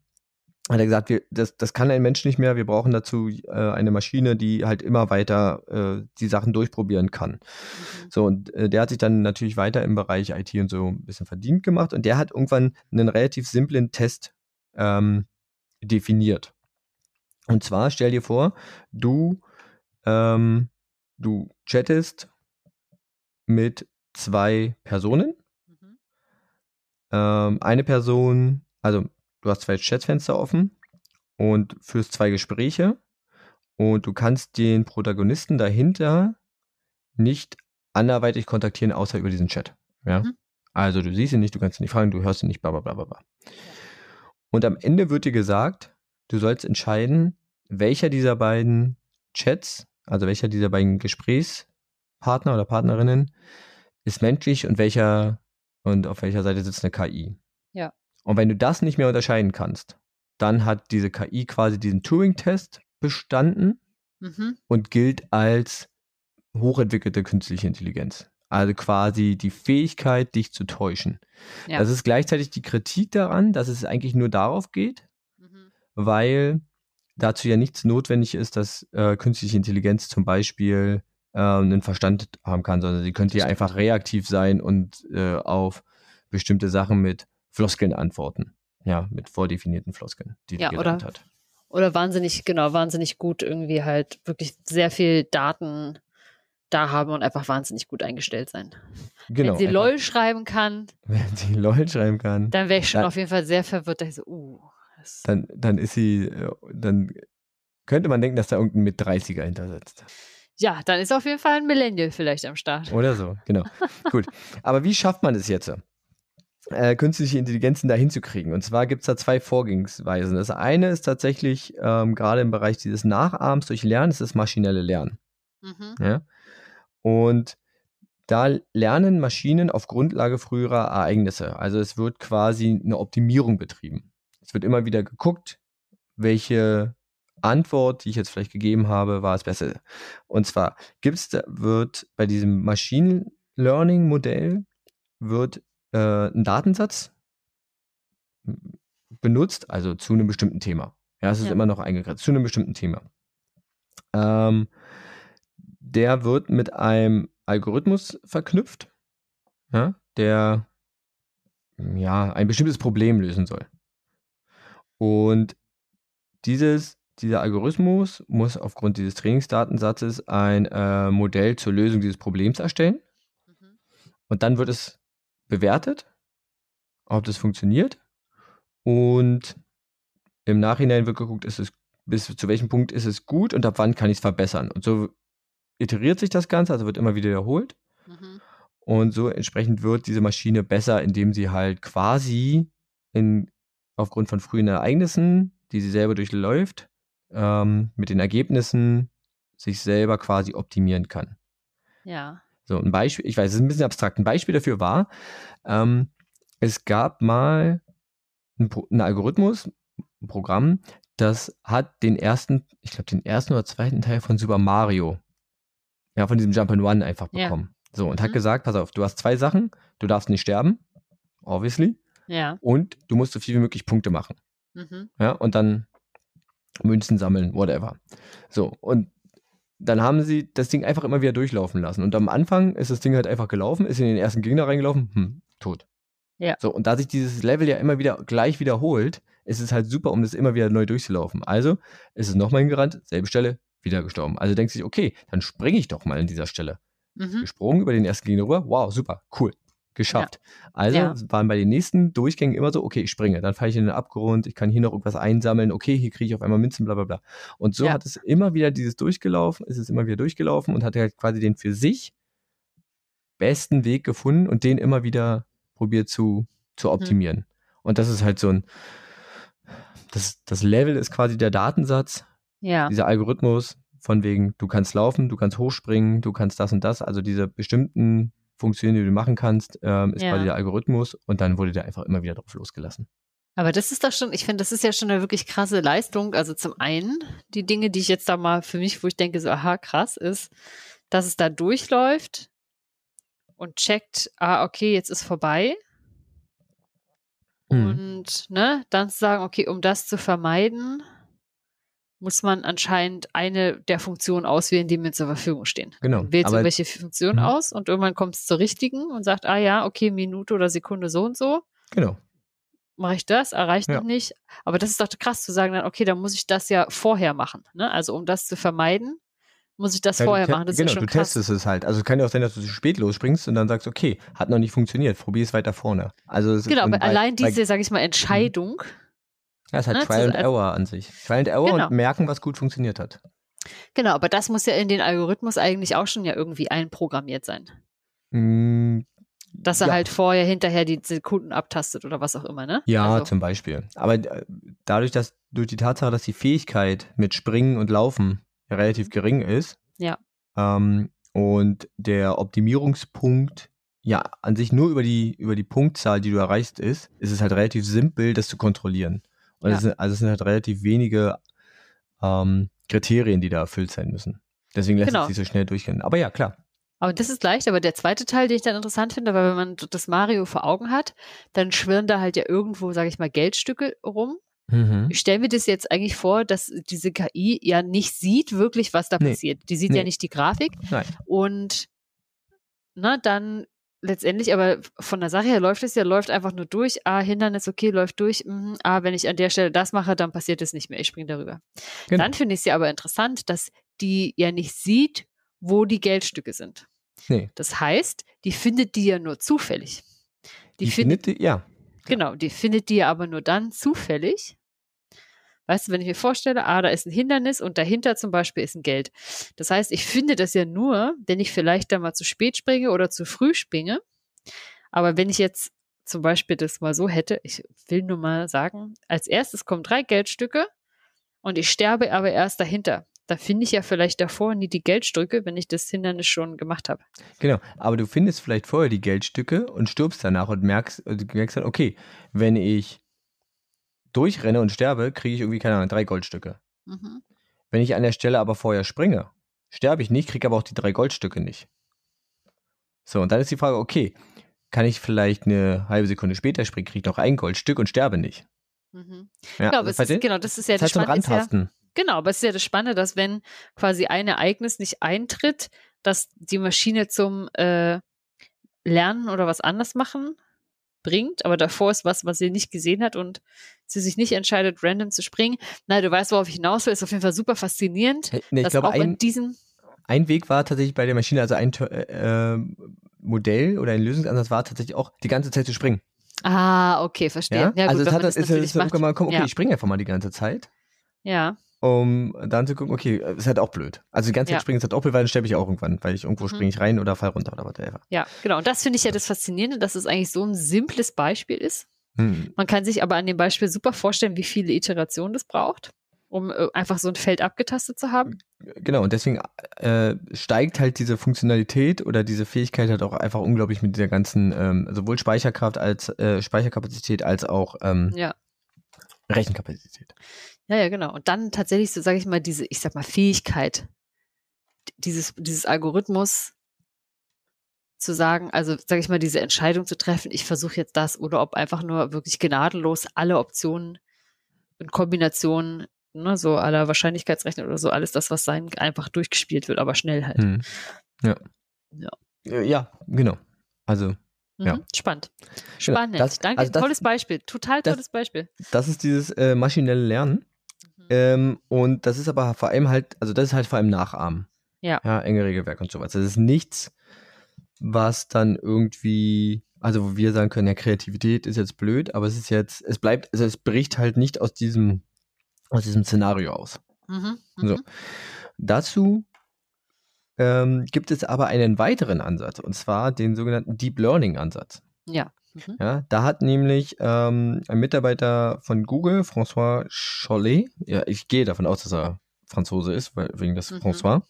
hat er gesagt, wir, das, das kann ein Mensch nicht mehr, wir brauchen dazu äh, eine Maschine, die halt immer weiter äh, die Sachen durchprobieren kann. mhm. So, und äh, der hat sich dann natürlich weiter im Bereich IT und so ein bisschen verdient gemacht und der hat irgendwann einen relativ simplen Test ähm, definiert. Und zwar stell dir vor, du, ähm, du chattest mit zwei Personen. Mhm. Ähm, eine Person, also du hast zwei Chatfenster offen und führst zwei Gespräche und du kannst den Protagonisten dahinter nicht anderweitig kontaktieren, außer über diesen Chat. Ja? Mhm. Also du siehst ihn nicht, du kannst ihn nicht fragen, du hörst ihn nicht, bla bla bla bla. bla. Und am Ende wird dir gesagt, du sollst entscheiden, welcher dieser beiden Chats, also welcher dieser beiden Gesprächspartner oder Partnerinnen ist menschlich und welcher und auf welcher Seite sitzt eine KI. Ja. Und wenn du das nicht mehr unterscheiden kannst, dann hat diese KI quasi diesen Turing-Test bestanden Mhm. und gilt als hochentwickelte künstliche Intelligenz. Also quasi die Fähigkeit, dich zu täuschen. Ja. Das ist gleichzeitig die Kritik daran, dass es eigentlich nur darauf geht, Mhm. weil dazu ja nichts notwendig ist, dass äh, künstliche Intelligenz zum Beispiel äh, einen Verstand haben kann, sondern sie könnte ja einfach reaktiv sein und äh, auf bestimmte Sachen mit Floskeln antworten. Ja, mit vordefinierten Floskeln, die Ja, die gelernt oder- hat. Oder wahnsinnig, genau, wahnsinnig gut irgendwie halt wirklich sehr viel Daten da haben und einfach wahnsinnig gut eingestellt sein. Genau. Wenn sie LOL schreiben kann, Wenn sie LOL schreiben kann, dann wäre ich schon Ja. auf jeden Fall sehr verwirrt. Da ich so, uh, dann, dann ist sie, äh, dann könnte man denken, dass da irgendein mit 30er hinter sitzt. ja, dann ist auf jeden Fall ein Millennial vielleicht am Start. Oder so, genau. Gut. Aber wie schafft man es jetzt? Äh, künstliche Intelligenzen da hinzukriegen. Und zwar gibt es da zwei Vorgehensweisen. Das eine ist tatsächlich, ähm, gerade im Bereich dieses Nachahmens durch Lernen, ist das maschinelle Lernen. Mhm. Ja? Und da lernen Maschinen auf Grundlage früherer Ereignisse. Also es wird quasi eine Optimierung betrieben. Es wird immer wieder geguckt, welche Antwort, die ich jetzt vielleicht gegeben habe, war es besser. Und zwar gibt's wird bei diesem Machine Learning Modell wird äh, ein Datensatz benutzt, also zu einem bestimmten Thema. Ja, es ist Ja. immer noch eingegrenzt, zu einem bestimmten Thema. Ähm, der wird mit einem Algorithmus verknüpft, ja, der ja, ein bestimmtes Problem lösen soll. Und dieses, dieser Algorithmus muss aufgrund dieses Trainingsdatensatzes ein äh, Modell zur Lösung dieses Problems erstellen. Mhm. Und dann wird es bewertet, ob das funktioniert. Und im Nachhinein wird geguckt, ist es, bis zu welchem Punkt ist es gut und ab wann kann ich es verbessern. Und so iteriert sich das Ganze, also wird immer wieder wiederholt. Mhm. Und so entsprechend wird diese Maschine besser, indem sie halt quasi in, aufgrund von frühen Ereignissen, die sie selber durchläuft, ähm, mit den Ergebnissen sich selber quasi optimieren kann. Ja. So, ein Beispiel, ich weiß, es ist ein bisschen abstrakt. Ein Beispiel dafür war, ähm, es gab mal ein, Pro- ein Algorithmus, ein Programm, das hat den ersten, ich glaube, den ersten oder zweiten Teil von Super Mario, ja, von diesem Jump'n'Run einfach Ja. bekommen. So, und hat Mhm. gesagt, pass auf, du hast zwei Sachen, du darfst nicht sterben, obviously, Ja. und du musst so viel wie möglich Punkte machen. Mhm. Ja, und dann Münzen sammeln, whatever. So, und dann haben sie das Ding einfach immer wieder durchlaufen lassen. Und am Anfang ist das Ding halt einfach gelaufen, ist in den ersten Gegner reingelaufen, hm, tot. Ja. So, und da sich dieses Level ja immer wieder gleich wiederholt, ist es halt super, um das immer wieder neu durchzulaufen. Also ist es nochmal hingerannt, selbe Stelle, wieder gestorben. Also denkt sich, okay, dann springe ich doch mal an dieser Stelle. Mhm. Gesprungen über den ersten Gegner rüber, wow, super, cool. Geschafft. Also Ja. waren bei den nächsten Durchgängen immer so, okay, ich springe, dann falle ich in den Abgrund, ich kann hier noch irgendwas einsammeln, okay, hier kriege ich auf einmal Münzen, bla bla bla. Und so Ja. hat es immer wieder dieses durchgelaufen, ist es immer wieder durchgelaufen und hat halt quasi den für sich besten Weg gefunden und den immer wieder probiert zu, zu Mhm. optimieren. Und das ist halt so ein, das, das Level ist quasi der Datensatz, Ja. dieser Algorithmus von wegen, du kannst laufen, du kannst hochspringen, du kannst das und das, also diese bestimmten Funktionen, die du machen kannst, ähm, ist Ja. quasi der Algorithmus und dann wurde der einfach immer wieder drauf losgelassen. Aber das ist doch schon, ich finde, das ist ja schon eine wirklich krasse Leistung. Also zum einen, die Dinge, die ich jetzt da mal für mich, wo ich denke, so, aha, krass, ist, dass es da durchläuft und checkt, ah, okay, jetzt ist vorbei. Mhm. Und ne, dann zu sagen, okay, um das zu vermeiden, muss man anscheinend eine der Funktionen auswählen, die mir zur Verfügung stehen. Genau. Wählt Aber irgendwelche Funktion Mhm. aus und irgendwann kommt es zur richtigen und sagt, ah ja, okay, Minute oder Sekunde so und so. genau. Mache ich das, erreicht Ja. noch nicht. Aber das ist doch krass zu sagen, dann, okay, dann muss ich das ja vorher machen. Ne? Also um das zu vermeiden, muss ich das Ja, vorher machen. Das genau, ist ja schon du krass. testest es halt. Also es kann ja auch sein, dass du zu spät losspringst und dann sagst, okay, hat noch nicht funktioniert, probier es weiter vorne. Also Genau, aber allein diese, sage ich mal, Entscheidung. Ja, ist halt ne, Trial and Error an sich. Trial and Error Genau. und merken, was gut funktioniert hat. Genau, aber das muss ja in den Algorithmus eigentlich auch schon ja irgendwie einprogrammiert sein. Mm, Dass er Ja. halt vorher, hinterher die Sekunden abtastet oder was auch immer, ne? Ja, also, zum Beispiel. Aber äh, dadurch, dass durch die Tatsache, dass die Fähigkeit mit Springen und Laufen relativ gering ist, Ja. ähm, und der Optimierungspunkt ja an sich nur über die über die Punktzahl, die du erreichst, ist, ist es halt relativ simpel, das zu kontrollieren. Und Ja. es sind, also es sind halt relativ wenige ähm, Kriterien, die da erfüllt sein müssen. Deswegen lässt Genau. es sich so schnell durchgehen. Aber ja, klar. Aber das ist leicht, aber der zweite Teil, den ich dann interessant finde, weil wenn man das Mario vor Augen hat, dann schwirren da halt ja irgendwo, sage ich mal, Geldstücke rum. Mhm. Ich stelle mir das jetzt eigentlich vor, dass diese KI ja nicht sieht wirklich, was da Nee. passiert. Die sieht ja Nee. nicht die Grafik. Nein. Und na, dann letztendlich, aber von der Sache her läuft es ja, läuft einfach nur durch. Ah, Hindernis, okay, läuft durch. Mhm. Ah, wenn ich an der Stelle das mache, dann passiert es nicht mehr. Ich springe darüber. Genau. Dann finde ich es ja aber interessant, dass die ja nicht sieht, wo die Geldstücke sind. Nee. Das heißt, die findet die ja nur zufällig. Die, Die findet, findet, die- ja, genau, die findet die ja aber nur dann zufällig. Weißt du, wenn ich mir vorstelle, ah, da ist ein Hindernis und dahinter zum Beispiel ist ein Geld. Das heißt, ich finde das ja nur, wenn ich vielleicht da mal zu spät springe oder zu früh springe. Aber wenn ich jetzt zum Beispiel das mal so hätte, ich will nur mal sagen, als erstes kommen drei Geldstücke und ich sterbe aber erst dahinter. Da finde ich ja vielleicht davor nie die Geldstücke, wenn ich das Hindernis schon gemacht habe. Genau, aber du findest vielleicht vorher die Geldstücke und stirbst danach und merkst, merkst dann, okay, wenn ich durchrenne und sterbe, kriege ich irgendwie, keine Ahnung, drei Goldstücke. Mhm. Wenn ich an der Stelle aber vorher springe, sterbe ich nicht, kriege aber auch die drei Goldstücke nicht. So, und dann ist die Frage, okay, kann ich vielleicht eine halbe Sekunde später springen, kriege ich noch ein Goldstück und sterbe nicht. Mhm. Ja, es versteht? ist, genau, das ist ja das heißt zum Spannende, ja. Genau, aber es ist ja das Spannende, dass wenn quasi ein Ereignis nicht eintritt, dass die Maschine zum äh, Lernen oder was anders machen bringt, aber davor ist was, was sie nicht gesehen hat und sie sich nicht entscheidet, random zu springen. Nein, du weißt, worauf ich hinaus will, ist auf jeden Fall super faszinierend, nee, ich glaube, ein, ein Weg war tatsächlich bei der Maschine, also ein äh, äh, Modell oder ein Lösungsansatz war tatsächlich auch, die ganze Zeit zu springen. ah, okay, verstehe. Ja, Ja, also gut, es wenn hat man das ist, ist mal, komm, okay, Ja. ich springe einfach mal die ganze Zeit, Ja, um dann zu gucken, okay, ist halt auch blöd. Also die ganze Ja. Zeit springen ist halt auch blöd, weil dann sterbe ich auch irgendwann, weil ich irgendwo Mhm. springe ich rein oder fall runter oder whatever. ja, genau. Und das finde ich ja das Faszinierende, dass es eigentlich so ein simples Beispiel ist. Hm. Man kann sich aber an dem Beispiel super vorstellen, wie viele Iterationen das braucht, um äh, einfach so ein Feld abgetastet zu haben. Genau, und deswegen äh, steigt halt diese Funktionalität oder diese Fähigkeit halt auch einfach unglaublich mit dieser ganzen, ähm, sowohl Speicherkraft als äh, Speicherkapazität als auch ähm, Ja. Rechenkapazität. Ja, ja, genau. Und dann tatsächlich so, sage ich mal, diese, ich sag mal, Fähigkeit, dieses, dieses Algorithmus zu sagen, also sage ich mal, diese Entscheidung zu treffen, ich versuche jetzt das oder ob einfach nur wirklich gnadenlos alle Optionen in Kombination, ne, so aller Wahrscheinlichkeitsrechner oder so, alles das, was sein, einfach durchgespielt wird, aber schnell halt. Hm. Ja. Ja. Ja, genau. Also, Mhm. ja. Spannend. Genau. Spannend. Das- Danke. also das- tolles Beispiel. Total das- tolles Beispiel. das ist dieses äh, maschinelle Lernen. Ähm, und das ist aber vor allem halt, also das ist halt vor allem Nachahmen. Ja. Ja, enge Regelwerk und sowas. Das ist nichts, was dann irgendwie, also wo wir sagen können, ja, Kreativität ist jetzt blöd, aber es ist jetzt, es bleibt, also es bricht halt nicht aus diesem, aus diesem Szenario aus. Mhm. So. Mhm. Dazu ähm, gibt es aber einen weiteren Ansatz, und zwar den sogenannten Deep Learning Ansatz. Ja. Mhm. Ja, da hat nämlich ähm, ein Mitarbeiter von Google, François Chollet, ja, ich gehe davon aus, dass er Franzose ist, weil, wegen des Mhm. François.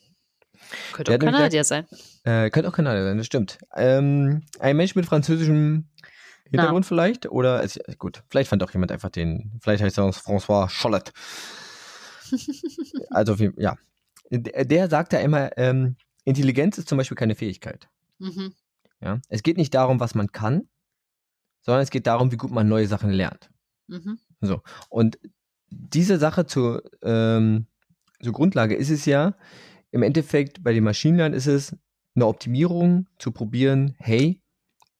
Könnte auch Kanadier sein. Äh, könnte auch Kanadier sein, das stimmt. Ähm, ein Mensch mit französischem Hintergrund vielleicht, oder, es, gut, vielleicht fand auch jemand einfach den, vielleicht heißt er uns François Chollet. also, ja. Der, der sagt ja immer, ähm, Intelligenz ist zum Beispiel keine Fähigkeit. Mhm. Ja? Es geht nicht darum, was man kann, sondern es geht darum, wie gut man neue Sachen lernt. Mhm. Und diese Sache zur, ähm, zur Grundlage ist es ja, im Endeffekt bei dem Maschinenlernen ist es eine Optimierung zu probieren, hey,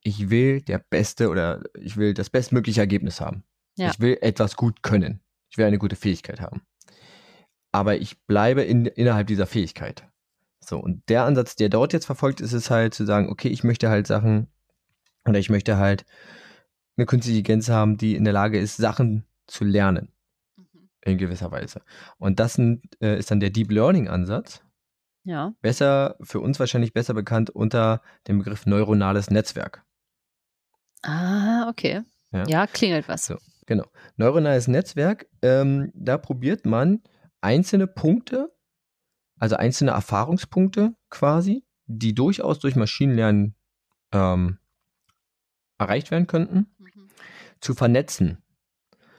ich will der beste oder ich will das bestmögliche Ergebnis haben. Ja. Ich will etwas gut können. Ich will eine gute Fähigkeit haben. Aber ich bleibe in, innerhalb dieser Fähigkeit. So, und der Ansatz, der dort jetzt verfolgt, ist es halt zu sagen, okay, ich möchte halt Sachen oder ich möchte halt eine künstliche Intelligenz haben, die in der Lage ist, Sachen zu lernen Mhm. in gewisser Weise. Und das sind, äh, ist dann der Deep Learning Ansatz. Ja. Besser, für uns wahrscheinlich besser bekannt unter dem Begriff neuronales Netzwerk. Ah, okay. Ja. Ja, klingelt was. So. Genau. Neuronales Netzwerk, ähm, da probiert man einzelne Punkte, also einzelne Erfahrungspunkte quasi, die durchaus durch Maschinenlernen ähm, erreicht werden könnten. Zu vernetzen.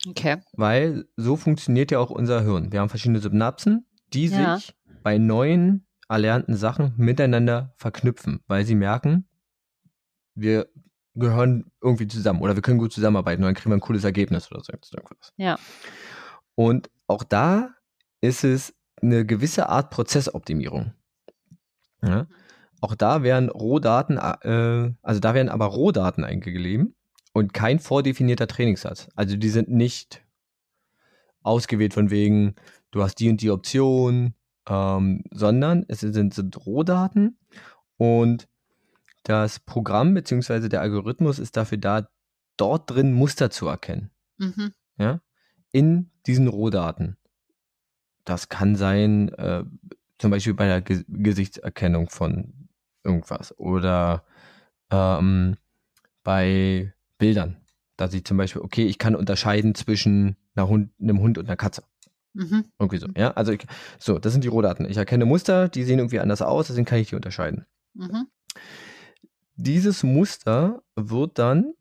Okay. Weil so funktioniert ja auch unser Hirn. Wir haben verschiedene Synapsen, die Ja. sich bei neuen erlernten Sachen miteinander verknüpfen, weil sie merken, wir gehören irgendwie zusammen oder wir können gut zusammenarbeiten und dann kriegen wir ein cooles Ergebnis oder so irgendwas. Ja. Und auch da ist es eine gewisse Art Prozessoptimierung. Ja? Auch da werden Rohdaten, äh, also da werden aber Rohdaten eingegeben und kein vordefinierter Trainingssatz. Also die sind nicht ausgewählt von wegen, du hast die und die Option, ähm, sondern es sind, sind Rohdaten und das Programm bzw. der Algorithmus ist dafür da, dort drin Muster zu erkennen Mhm. ja, in diesen Rohdaten. Das kann sein, äh, zum Beispiel bei der Ge Gesichtserkennung von irgendwas oder ähm, bei Bildern. Da sieht zum Beispiel, okay, ich kann unterscheiden zwischen Hund, einem Hund und einer Katze. Mhm. Irgendwie so, ja. Also, ich, so, das sind die Rohdaten. Ich erkenne Muster, die sehen irgendwie anders aus, deswegen kann ich die unterscheiden. Mhm. Dieses Muster wird dann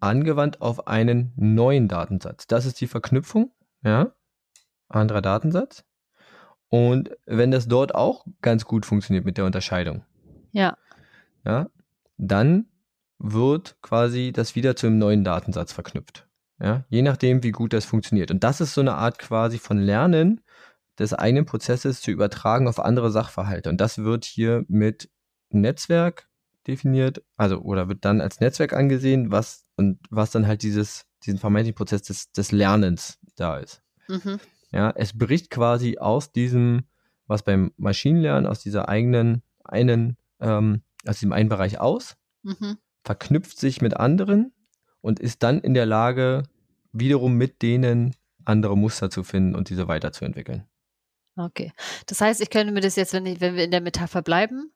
angewandt auf einen neuen Datensatz. Das ist die Verknüpfung, ja, anderer Datensatz. Und wenn das dort auch ganz gut funktioniert mit der Unterscheidung, Ja. ja, dann wird quasi das wieder zu einem neuen Datensatz verknüpft. Ja, je nachdem, wie gut das funktioniert. Und das ist so eine Art quasi von Lernen des eigenen Prozesses zu übertragen auf andere Sachverhalte. Und das wird hier mit Netzwerk definiert, also oder wird dann als Netzwerk angesehen, was und was dann halt dieses, diesen vermeintlichen Prozess des, des Lernens da ist. Mhm. Ja, es bricht quasi aus diesem, was beim Maschinenlernen, aus dieser eigenen, einen, ähm, aus diesem einen Bereich aus, Mhm. Verknüpft sich mit anderen und ist dann in der Lage, wiederum mit denen andere Muster zu finden und diese weiterzuentwickeln. Okay. Das heißt, ich könnte mir das jetzt, wenn, ich, wenn wir in der Metapher bleiben,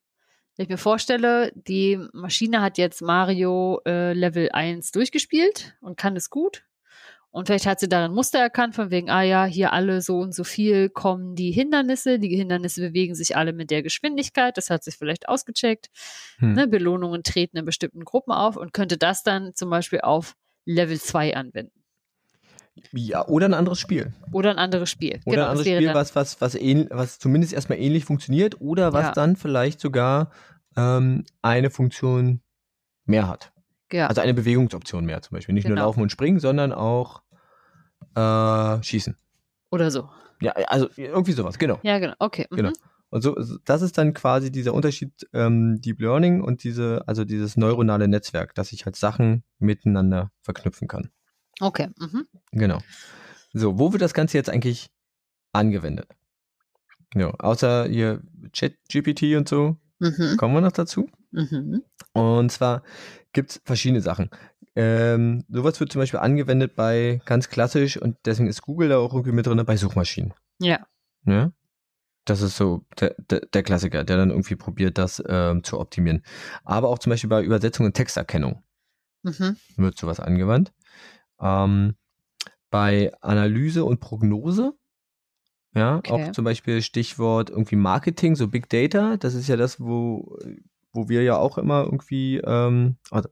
wenn ich mir vorstelle, die Maschine hat jetzt Mario äh, Level 1 durchgespielt und kann es gut. Und vielleicht hat sie darin Muster erkannt, von wegen, ah ja, hier alle so und so viel kommen die Hindernisse. Die Hindernisse bewegen sich alle mit der Geschwindigkeit. Das hat sich vielleicht ausgecheckt. Hm. Ne, Belohnungen treten in bestimmten Gruppen auf und könnte das dann zum Beispiel auf Level 2 anwenden. Ja, oder ein anderes Spiel. Oder ein anderes Spiel. Oder ein das anderes Spiel, was, was, was, ähn, was zumindest erstmal ähnlich funktioniert oder was Ja. dann vielleicht sogar ähm, eine Funktion mehr hat. ja, Also eine Bewegungsoption mehr zum Beispiel. Nicht nur Genau. laufen und springen, sondern auch äh, schießen. oder so. Ja, also irgendwie sowas, genau. Ja, genau. Okay. Mhm. Genau. Und so, das ist dann quasi dieser Unterschied ähm, Deep Learning und diese, also dieses neuronale Netzwerk, dass ich halt Sachen miteinander verknüpfen kann. Okay. Mhm. Genau. So, wo wird das Ganze jetzt eigentlich angewendet? Ja, außer hier Chat-GPT und so, Mhm. kommen wir noch dazu. Mhm. Und zwar gibt es verschiedene Sachen. Ähm, sowas wird zum Beispiel angewendet bei ganz klassisch und deswegen ist Google da auch irgendwie mit drin bei Suchmaschinen. Ja. Ne? Das ist so der, der, der Klassiker, der dann irgendwie probiert, das ähm, zu optimieren. Aber auch zum Beispiel bei Übersetzung und Texterkennung Mhm. wird sowas angewandt. Ähm, bei Analyse und Prognose, ja, Okay. auch zum Beispiel Stichwort irgendwie Marketing, so Big Data, das ist ja das, wo, wo wir ja auch immer irgendwie, ähm, also,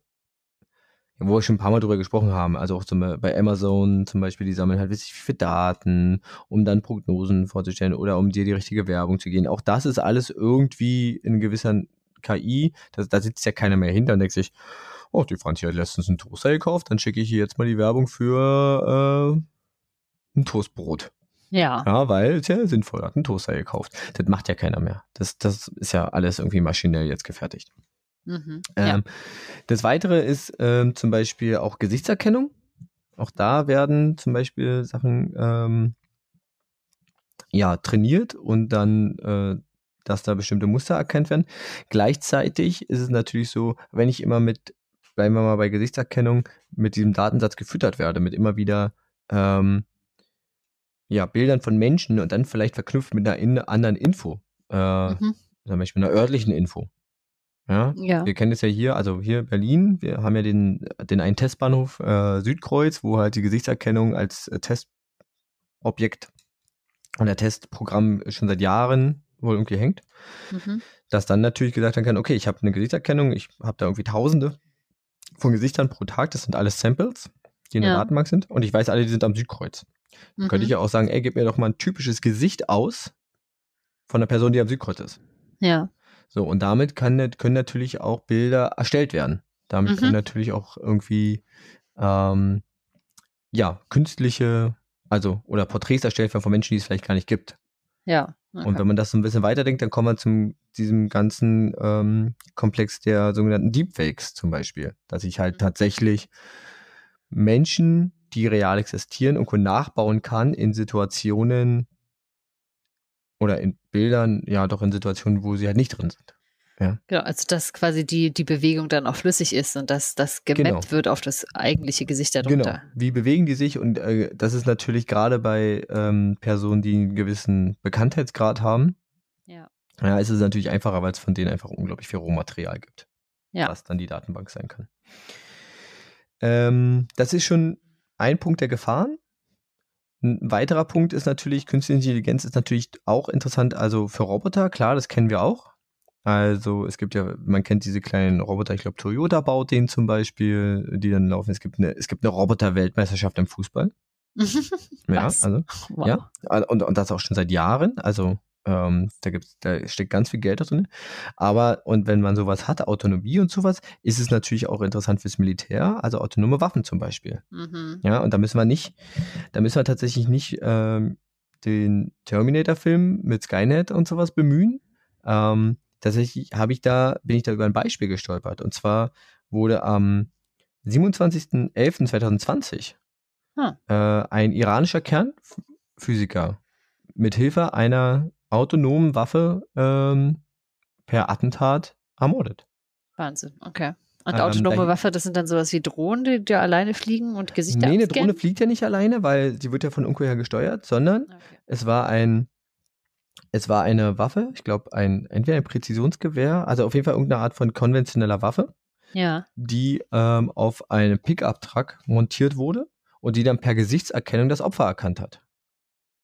wo wir schon ein paar Mal drüber gesprochen haben, also auch zum, bei Amazon zum Beispiel, die sammeln halt wirklich viele Daten, um dann Prognosen vorzustellen oder um dir die richtige Werbung zu gehen. Auch das ist alles irgendwie in gewisser KI, da, da sitzt ja keiner mehr hinter und denkt sich, oh, die Franzi hat letztens einen Toaster gekauft, dann schicke ich ihr jetzt mal die Werbung für äh, ein Toastbrot. Ja. Ja, weil es ja sinnvoll hat, einen Toaster gekauft. Das macht ja keiner mehr. Das, das ist ja alles irgendwie maschinell jetzt gefertigt. Mhm. ja. Ähm, Das Weitere ist ähm, zum Beispiel auch Gesichtserkennung. Auch da werden zum Beispiel Sachen ähm, ja, trainiert und dann, äh, dass da bestimmte Muster erkannt werden. Gleichzeitig ist es natürlich so, wenn ich immer mit, bleiben wir mal bei Gesichtserkennung, mit diesem Datensatz gefüttert werde, mit immer wieder ähm, ja, Bildern von Menschen und dann vielleicht verknüpft mit einer in, anderen Info. Äh, Mhm. Zum Beispiel einer örtlichen Info. Ja, Ja. wir kennen es ja hier, also hier in Berlin, wir haben ja den, den einen Testbahnhof äh, Südkreuz, wo halt die Gesichtserkennung als äh, Testobjekt und der Testprogramm schon seit Jahren wohl irgendwie hängt, Mhm. dass dann natürlich gesagt werden kann, okay, ich habe eine Gesichtserkennung, ich habe da irgendwie Tausende von Gesichtern pro Tag, das sind alles Samples, die in der Ja. Datenbank sind und ich weiß alle, die sind am Südkreuz. Mhm. Könnte ich ja auch sagen, ey, gib mir doch mal ein typisches Gesicht aus von der Person, die am Südkreuz ist. Ja. So, und damit kann, können natürlich auch Bilder erstellt werden. Damit Mhm. können natürlich auch irgendwie, ähm, ja, künstliche, also, oder Porträts erstellt werden von Menschen, die es vielleicht gar nicht gibt. Ja. Okay. Und wenn man das so ein bisschen weiterdenkt, dann kommt man zum diesem ganzen ähm, Komplex der sogenannten Deepfakes zum Beispiel. Dass ich halt Mhm. tatsächlich Menschen, die real existieren, irgendwo nachbauen kann in Situationen oder in Bildern, ja doch in Situationen, wo sie halt nicht drin sind. Genau, also dass quasi die, die Bewegung dann auch flüssig ist und dass das gemappt Genau. wird auf das eigentliche Gesicht Genau. darunter. Wie bewegen die sich? Und äh, das ist natürlich gerade bei ähm, Personen, die einen gewissen Bekanntheitsgrad haben, Ja. ja, ist es natürlich einfacher, weil es von denen einfach unglaublich viel Rohmaterial gibt, Ja. was dann die Datenbank sein kann. Ähm, das ist schon ein Punkt der Gefahren. Ein weiterer Punkt ist natürlich, künstliche Intelligenz ist natürlich auch interessant, also für Roboter, klar, das kennen wir auch. Also es gibt ja, man kennt diese kleinen Roboter, ich glaube Toyota baut den zum Beispiel, die dann laufen. Es gibt eine, es gibt eine Roboter-Weltmeisterschaft im Fußball. ja, also Wow. ja, und, und das auch schon seit Jahren. Also ähm, da gibt's, da steckt ganz viel Geld drin. Aber und wenn man sowas hat, Autonomie und sowas, ist es natürlich auch interessant fürs Militär, also autonome Waffen zum Beispiel. Mhm. Ja, und da müssen wir nicht, da müssen wir tatsächlich nicht ähm, den Terminator-Film mit Skynet und sowas bemühen. Ähm, tatsächlich habe ich da, bin ich da über ein Beispiel gestolpert. Und zwar wurde am 27.11.2020 Ah. äh, ein iranischer Kernphysiker mit Hilfe einer autonomen Waffe ähm, per Attentat ermordet. Wahnsinn, okay. Und Ähm, autonome da- Waffe, das sind dann sowas wie Drohnen, die da alleine fliegen und Gesichter nee, eine? Drohne fliegt ja nicht alleine, weil sie wird ja von irgendwoher gesteuert, sondern Okay. es war ein, es war eine Waffe, ich glaube ein, entweder ein Präzisionsgewehr, also auf jeden Fall irgendeine Art von konventioneller Waffe, Ja, die ähm, auf einem Pickup-Truck montiert wurde und die dann per Gesichtserkennung das Opfer erkannt hat.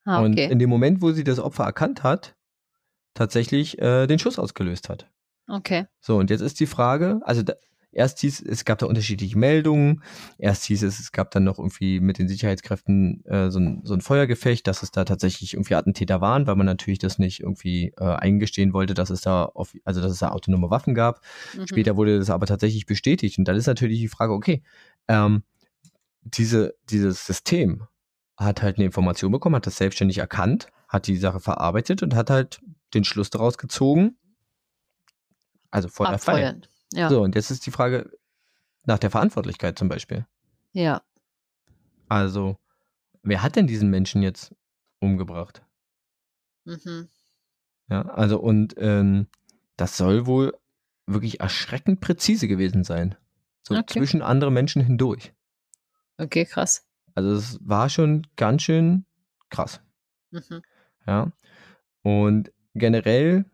Ah, Und okay. in dem Moment, wo sie das Opfer erkannt hat, tatsächlich äh, den Schuss ausgelöst hat. Okay. So, und jetzt ist die Frage, also da, erst hieß es gab da unterschiedliche Meldungen, erst hieß es, es gab dann noch irgendwie mit den Sicherheitskräften äh, so, ein, so ein Feuergefecht, dass es da tatsächlich irgendwie Attentäter waren, weil man natürlich das nicht irgendwie äh, eingestehen wollte, dass es da auf, also dass es da autonome Waffen gab. Mhm. Später wurde das aber tatsächlich bestätigt. Und dann ist natürlich die Frage, okay, ähm, diese, dieses System hat halt eine Information bekommen, hat das selbstständig erkannt, hat die Sache verarbeitet und hat halt den Schluss daraus gezogen. Also Feuer feiern. Ja, So, und jetzt ist die Frage nach der Verantwortlichkeit zum Beispiel. ja. Also, wer hat denn diesen Menschen jetzt umgebracht? Mhm. Ja, also und ähm, das soll wohl wirklich erschreckend präzise gewesen sein. So Okay. zwischen andere Menschen hindurch. Okay, krass. Also es war schon ganz schön krass. Mhm. Ja. Und generell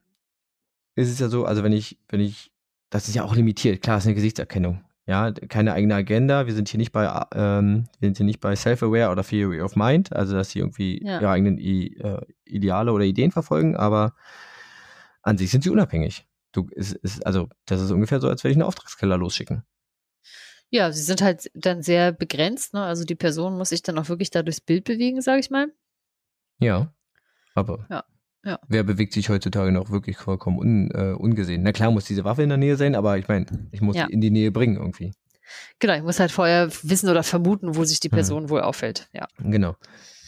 ist es ja so, also wenn ich, wenn ich, das ist ja auch limitiert, klar, es ist eine Gesichtserkennung. Ja, keine eigene Agenda. Wir sind hier nicht bei, ähm, wir sind hier nicht bei Self-Aware oder Theory of Mind, also dass sie irgendwie Ja. ihre eigenen I, äh, Ideale oder Ideen verfolgen, aber an sich sind sie unabhängig. Du, es, ist, also, das ist ungefähr so, als würde ich einen Auftragskiller losschicken. Ja, sie sind halt dann sehr begrenzt, ne? Also die Person muss sich dann auch wirklich da durchs Bild bewegen, sage ich mal. Ja. Aber Ja, ja. wer bewegt sich heutzutage noch wirklich vollkommen un, äh, ungesehen? Na klar muss diese Waffe in der Nähe sein, aber ich meine, ich muss Ja. in die Nähe bringen irgendwie. Genau, ich muss halt vorher wissen oder vermuten, wo sich die Mhm. Person wohl auffällt. Ja. Genau.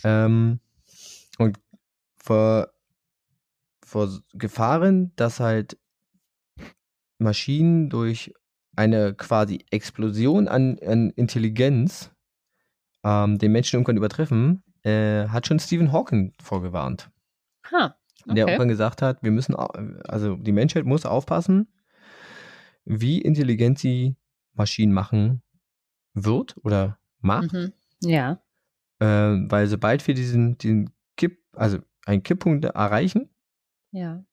Ähm, und vor, vor Gefahren, dass halt Maschinen durch eine quasi Explosion an, an Intelligenz ähm, den Menschen irgendwann übertreffen, äh, hat schon Stephen Hawking vorgewarnt. Ha, Der okay. irgendwann gesagt hat, wir müssen, also die Menschheit muss aufpassen, wie intelligent sie Maschinen machen wird oder macht. Mhm. Ja. Ähm, weil sobald wir diesen, diesen Kipp, also einen Kipppunkt erreichen, Ja.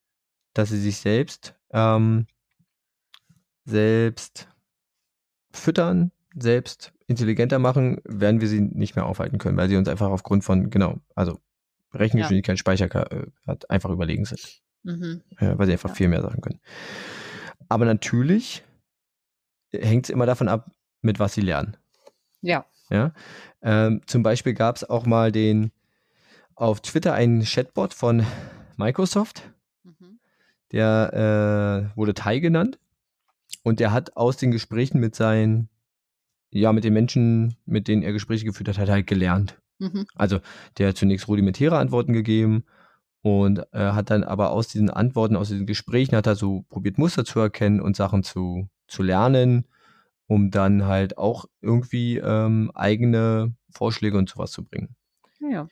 dass sie sich selbst, ähm, selbst füttern, selbst intelligenter machen, werden wir sie nicht mehr aufhalten können, weil sie uns einfach aufgrund von, genau, also Rechengeschwindigkeit, Speicher äh, hat einfach überlegen sind, Mhm. äh, weil sie einfach Ja. viel mehr Sachen können. Aber natürlich hängt es immer davon ab, mit was sie lernen. Ja. Ja? Ähm, zum Beispiel gab es auch mal den auf Twitter einen Chatbot von Microsoft, Mhm. der äh, wurde Tai genannt und der hat aus den Gesprächen mit seinen, ja, mit den Menschen, mit denen er Gespräche geführt hat, hat halt gelernt. Mhm. Also der hat zunächst rudimentäre Antworten gegeben und äh, hat dann aber aus diesen Antworten, aus diesen Gesprächen, hat er so probiert, Muster zu erkennen und Sachen zu, zu lernen, um dann halt auch irgendwie ähm, eigene Vorschläge und sowas zu bringen. Ja.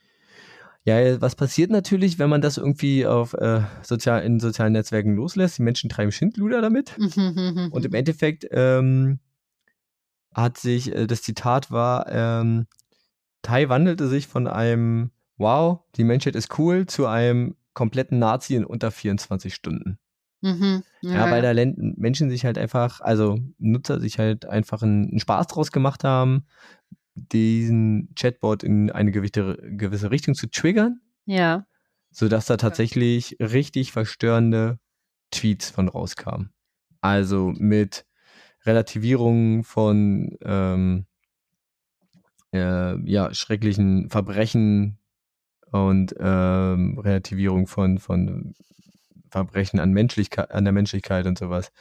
Ja, was passiert natürlich, wenn man das irgendwie auf äh, sozial, in sozialen Netzwerken loslässt? Die Menschen treiben Schindluder damit. Und im Endeffekt ähm, hat sich, äh, das Zitat war, ähm, Tai wandelte sich von einem Wow, die Menschheit ist cool, zu einem kompletten Nazi in unter 24 Stunden. Mhm. Ja, weil da Menschen sich halt einfach, also Nutzer sich halt einfach einen Spaß draus gemacht haben, diesen Chatbot in eine gewisse, gewisse Richtung zu triggern, Ja. sodass da tatsächlich richtig verstörende Tweets von rauskamen. Also mit Relativierung von ähm, äh, ja, schrecklichen Verbrechen und ähm, Relativierung von, von Verbrechen an, Menschlichkeit, an der Menschlichkeit und sowas.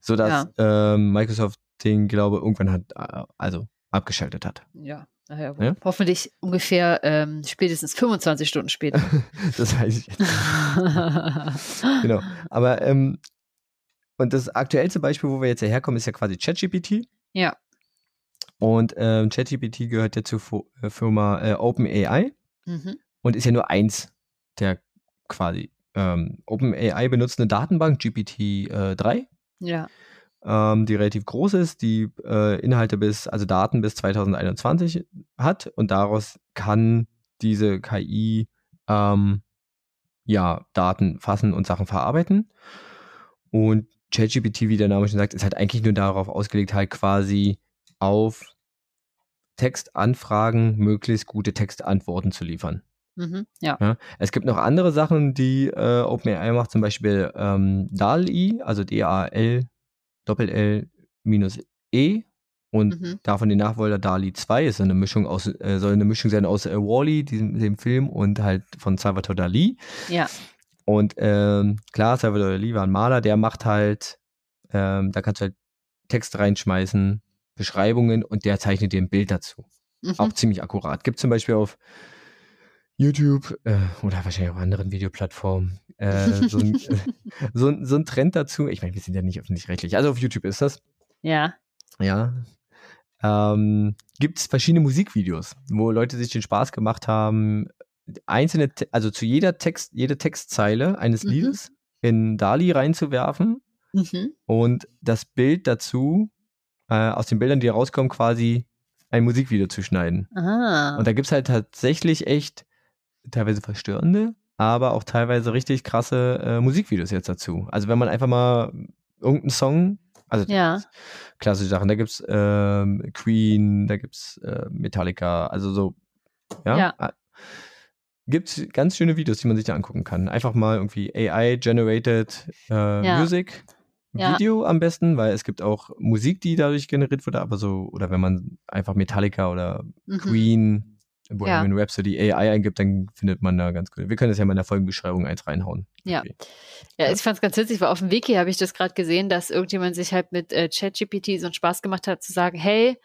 Sodass ja. ähm, Microsoft den, glaube irgendwann hat, äh, also abgeschaltet hat. Ja. Ja, ja? Hoffentlich ungefähr ähm, spätestens 25 Stunden später. das weiß ich jetzt. genau. Aber ähm, und das aktuellste Beispiel, wo wir jetzt herkommen, ist ja quasi ChatGPT. Ja. Und ähm, ChatGPT gehört ja zur äh, Firma äh, OpenAI mhm. und ist ja nur eins der quasi ähm, OpenAI benutzt eine Datenbank, GPT-3. Äh, ja ähm, die relativ groß ist, die äh, Inhalte bis, also Daten bis 2021 hat und daraus kann diese KI ähm, ja Daten fassen und Sachen verarbeiten. Und ChatGPT, wie der Name schon sagt, ist halt eigentlich nur darauf ausgelegt, halt quasi auf Textanfragen möglichst gute Textantworten zu liefern. Mhm, ja. ja. Es gibt noch andere Sachen, die äh, OpenAI macht, zum Beispiel ähm, DAL-I, also D-A-L Doppel-L minus E und mhm. davon die Nachfolger DALI 2 ist eine Mischung aus, äh, soll eine Mischung sein aus äh, Wally, diesem dem Film, und halt von Salvador Dali. Ja. Und ähm, klar, Salvador Dali war ein Maler, der macht halt, ähm, da kannst du halt Text reinschmeißen, Beschreibungen und der zeichnet dir ein Bild dazu. Mhm. Auch ziemlich akkurat. Gibt zum Beispiel auf YouTube äh, oder wahrscheinlich auch anderen Videoplattformen äh, so, ein, so, so, ein Trend dazu. Ich meine, wir sind ja nicht öffentlich-rechtlich. Also auf YouTube ist das. Ja. Ja. Ähm, Gibt es verschiedene Musikvideos, wo Leute sich den Spaß gemacht haben, einzelne, also zu jeder Text, jede Textzeile eines mhm. Liedes in Dali reinzuwerfen mhm. und das Bild dazu äh, aus den Bildern, die rauskommen, quasi ein Musikvideo zu schneiden. Aha. Und da gibt es halt tatsächlich echt teilweise verstörende, aber auch teilweise richtig krasse äh, Musikvideos jetzt dazu. Also wenn man einfach mal irgendeinen Song, also ja. klassische Sachen, da gibt's ähm, Queen, da gibt's äh, Metallica, also so, ja. ja. Gibt's ganz schöne Videos, die man sich da angucken kann. Einfach mal irgendwie AI-generated äh, ja. Music. Video ja. am besten, weil es gibt auch Musik, die dadurch generiert wurde, aber so, oder wenn man einfach Metallica oder mhm. Queen Bohemian ja. Rhapsody AI eingibt, dann findet man da ganz gut. Wir können das ja mal in der Folgenbeschreibung eins reinhauen. Ja. Ja, ich fand es ganz witzig, weil auf dem Wiki habe ich das gerade gesehen, dass irgendjemand sich halt mit äh, ChatGPT so einen Spaß gemacht hat, zu sagen, hey,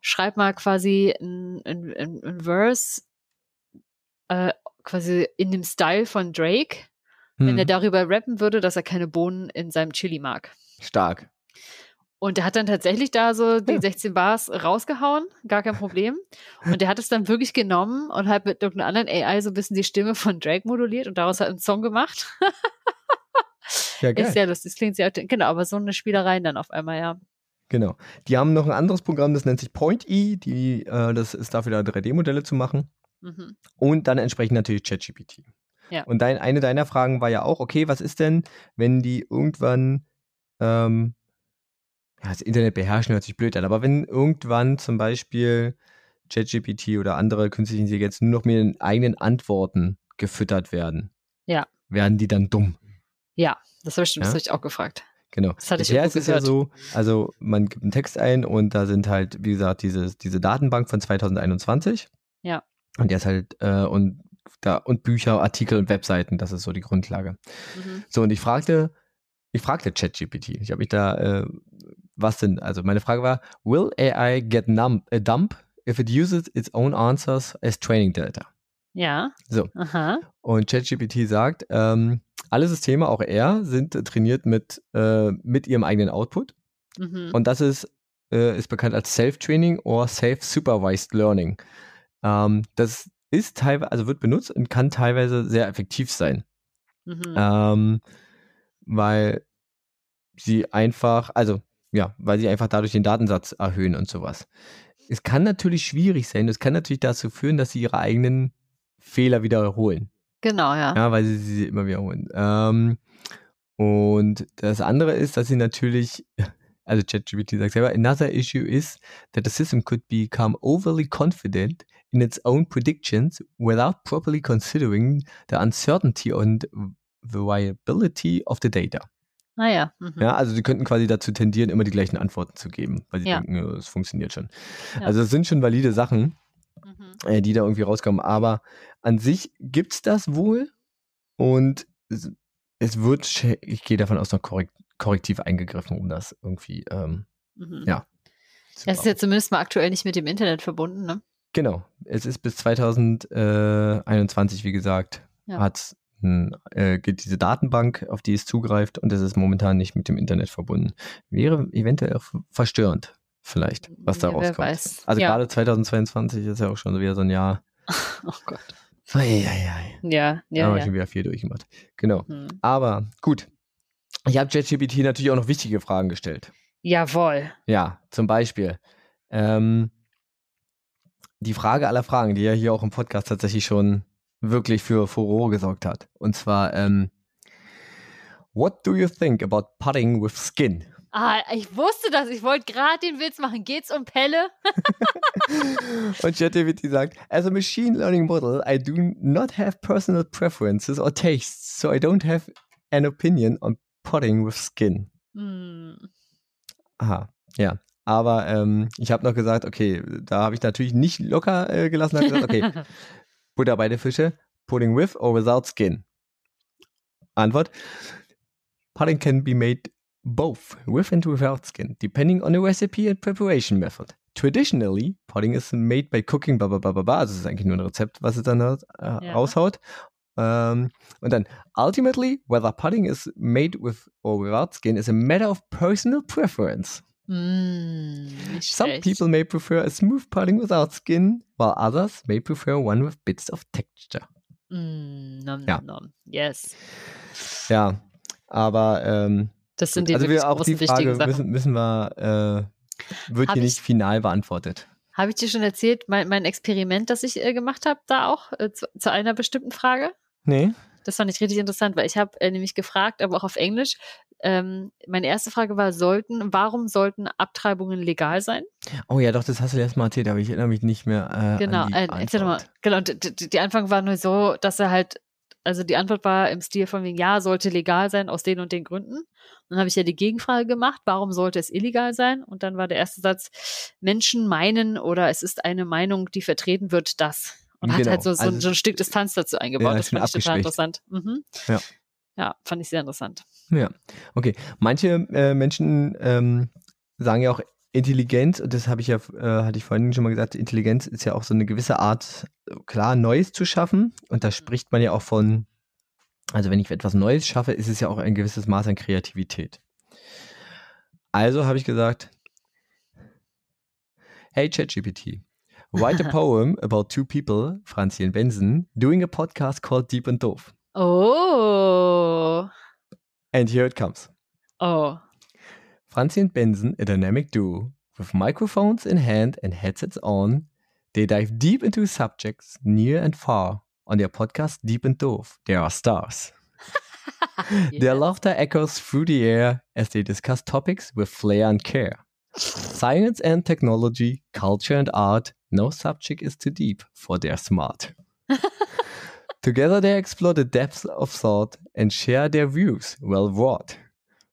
schreib mal quasi ein, ein, ein, ein Verse äh, quasi in dem Style von Drake, hm. wenn er hm. darüber rappen würde, dass er keine Bohnen in seinem Chili mag. Stark. Und der hat dann tatsächlich da so die ja. 16 Bars rausgehauen, gar kein Problem. Und der hat es dann wirklich genommen und hat mit irgendeiner anderen AI so ein bisschen die Stimme von Drake moduliert und daraus hat einen Song gemacht. ja, geil. Ist sehr lustig, das klingt sehr, genau, aber so eine Spielerei dann auf einmal, ja. Genau. Die haben noch ein anderes Programm, das nennt sich Point E, die, äh, das ist dafür da 3D-Modelle zu machen. Mhm. Und dann entsprechend natürlich ChatGPT. Ja. Und dein, eine deiner Fragen war ja auch, okay, was ist denn, wenn die irgendwann ähm, ja, das Internet beherrschen hört sich blöd an, aber wenn irgendwann zum Beispiel ChatGPT oder andere künstliche Intelligenz nur noch mit den eigenen Antworten gefüttert werden, ja. werden die dann dumm? Ja, das habe ich, ja? hab ich auch gefragt. Genau. Das hatte Bisher ist es ja so, also man gibt einen Text ein und da sind halt, wie gesagt, diese, diese Datenbank von 2021. Ja. Und der ist halt, äh, und da, und Bücher, Artikel und Webseiten, das ist so die Grundlage. Mhm. So, und ich fragte, ich fragte ChatGPT, ich habe mich da äh, was denn, also meine Frage war, will AI get num, a dump if it uses its own answers as training data? Ja. So. Aha. Und ChatGPT sagt, ähm, alle Systeme, auch er, sind trainiert mit, äh, mit ihrem eigenen Output. Mhm. Und das ist, äh, ist bekannt als Self-Training oder Self-Supervised Learning. Ähm, das ist teilweise, also wird benutzt und kann teilweise sehr effektiv sein. Mhm. Ähm, weil sie einfach, also ja, weil sie einfach dadurch den Datensatz erhöhen und sowas. Es kann natürlich schwierig sein. Es kann natürlich dazu führen, dass sie ihre eigenen Fehler wiederholen. Genau, ja. Ja, weil sie sie immer wiederholen. Ähm, und das andere ist, dass sie natürlich, also ChatGPT sagt selber, another issue is that the system could become overly confident in its own predictions without properly considering the uncertainty and the viability of the data. Naja. Mhm. Ja, also sie könnten quasi dazu tendieren, immer die gleichen Antworten zu geben, weil sie Ja. denken, ja, es funktioniert schon. Ja. Also es sind schon valide Sachen, Mhm. äh, die da irgendwie rauskommen. Aber an sich gibt's das wohl und es, es wird, ich gehe davon aus, noch korrekt, korrektiv eingegriffen, um das irgendwie ähm, Mhm. Ja. Es ist ja zumindest mal aktuell nicht mit dem Internet verbunden, ne? Genau, es ist bis 2021, wie gesagt, Ja. ein, äh, geht diese Datenbank, auf die es zugreift und es ist momentan nicht mit dem Internet verbunden. Wäre eventuell verstörend, vielleicht, was da Ja, rauskommt. Also Ja. gerade 2022 ist ja auch schon wieder so ein Jahr. Oh Gott. Eieiei. Ja, Da ja, habe ich ja. schon wieder viel durchgemacht. Genau. Hm. Aber gut. Ich habe ChatGPT natürlich auch noch wichtige Fragen gestellt. Jawohl. Ja, zum Beispiel. Ähm, die Frage aller Fragen, die ja hier auch im Podcast tatsächlich schon wirklich für Furore gesorgt hat. Und zwar, ähm, What do you think about putting with skin? Ah, ich wusste das. Ich wollte gerade den Witz machen. Geht's um Pelle? Und ChatGPT sagt, as a machine learning model, I do not have personal preferences or tastes, so I don't have an opinion on putting with skin. Hm. Aha, ja. Aber ähm, ich habe noch gesagt, okay, da habe ich natürlich nicht locker äh, gelassen, habe gesagt, okay, Butter bei der Fische, pudding with or without skin? Antwort, pudding can be made both with and without skin, depending on the recipe and preparation method. Traditionally, pudding is made by cooking, blah, blah, blah, blah. Also es ist eigentlich nur ein Rezept, was es dann äh, Ja. raushaut. Ähm, und dann, ultimately, whether pudding is made with or without skin is a matter of personal preference. Nicht Some people may prefer a smooth pudding without skin, while others may prefer one with bits of texture. Hm, nom, Ja. nom, nom. Yes. Ja, aber ähm, Das sind die also wir auch großen, die wichtigen Frage Sachen. müssen, müssen wir, äh, wird Hab hier ich- nicht final beantwortet. Habe ich dir schon erzählt, mein, mein Experiment, das ich äh, gemacht habe, da auch äh, zu, zu einer bestimmten Frage? Nee? Das fand ich richtig interessant, weil ich habe äh, nämlich gefragt, aber auch auf Englisch. Ähm, meine erste Frage war: Sollten, warum sollten Abtreibungen legal sein? Oh ja, doch, das hast du letztes Mal erzählt, aber ich erinnere mich nicht mehr. Äh, Genau, an die äh, erzähl mal. Genau, und die, die, Anfang war nur so, dass er halt, also die Antwort war im Stil von wegen, ja, sollte legal sein aus den und den Gründen. Dann habe ich ja die Gegenfrage gemacht, warum sollte es illegal sein? Und dann war der erste Satz, Menschen meinen oder es ist eine Meinung, die vertreten wird, das. Und hat Genau, halt so, so, also- so ein Stück Distanz dazu eingebaut. Ja, das fand ich total interessant. Mhm. Ja. Ja, fand ich sehr interessant. Ja, okay. Manche äh, Menschen ähm, sagen ja auch Intelligenz, und das habe ich ja, äh, hatte ich vorhin schon mal gesagt, Intelligenz ist ja auch so eine gewisse Art, klar, Neues zu schaffen. Und da spricht man ja auch von, also wenn ich etwas Neues schaffe, ist es ja auch ein gewisses Maß an Kreativität. Also habe ich gesagt, hey ChatGPT, write a poem about two people, Franzi and Benson, doing a podcast called Deep and Doof. Oh. And here it comes. Oh. Franzi and Benson, a dynamic duo, with microphones in hand and headsets on, they dive deep into subjects near and far on their podcast Deep and Dove. They are stars. Their laughter echoes through the air as they discuss topics with flair and care. Science and technology, culture and art, no subject is too deep for their smart. Together they explore the depths of thought and share their views well wrought.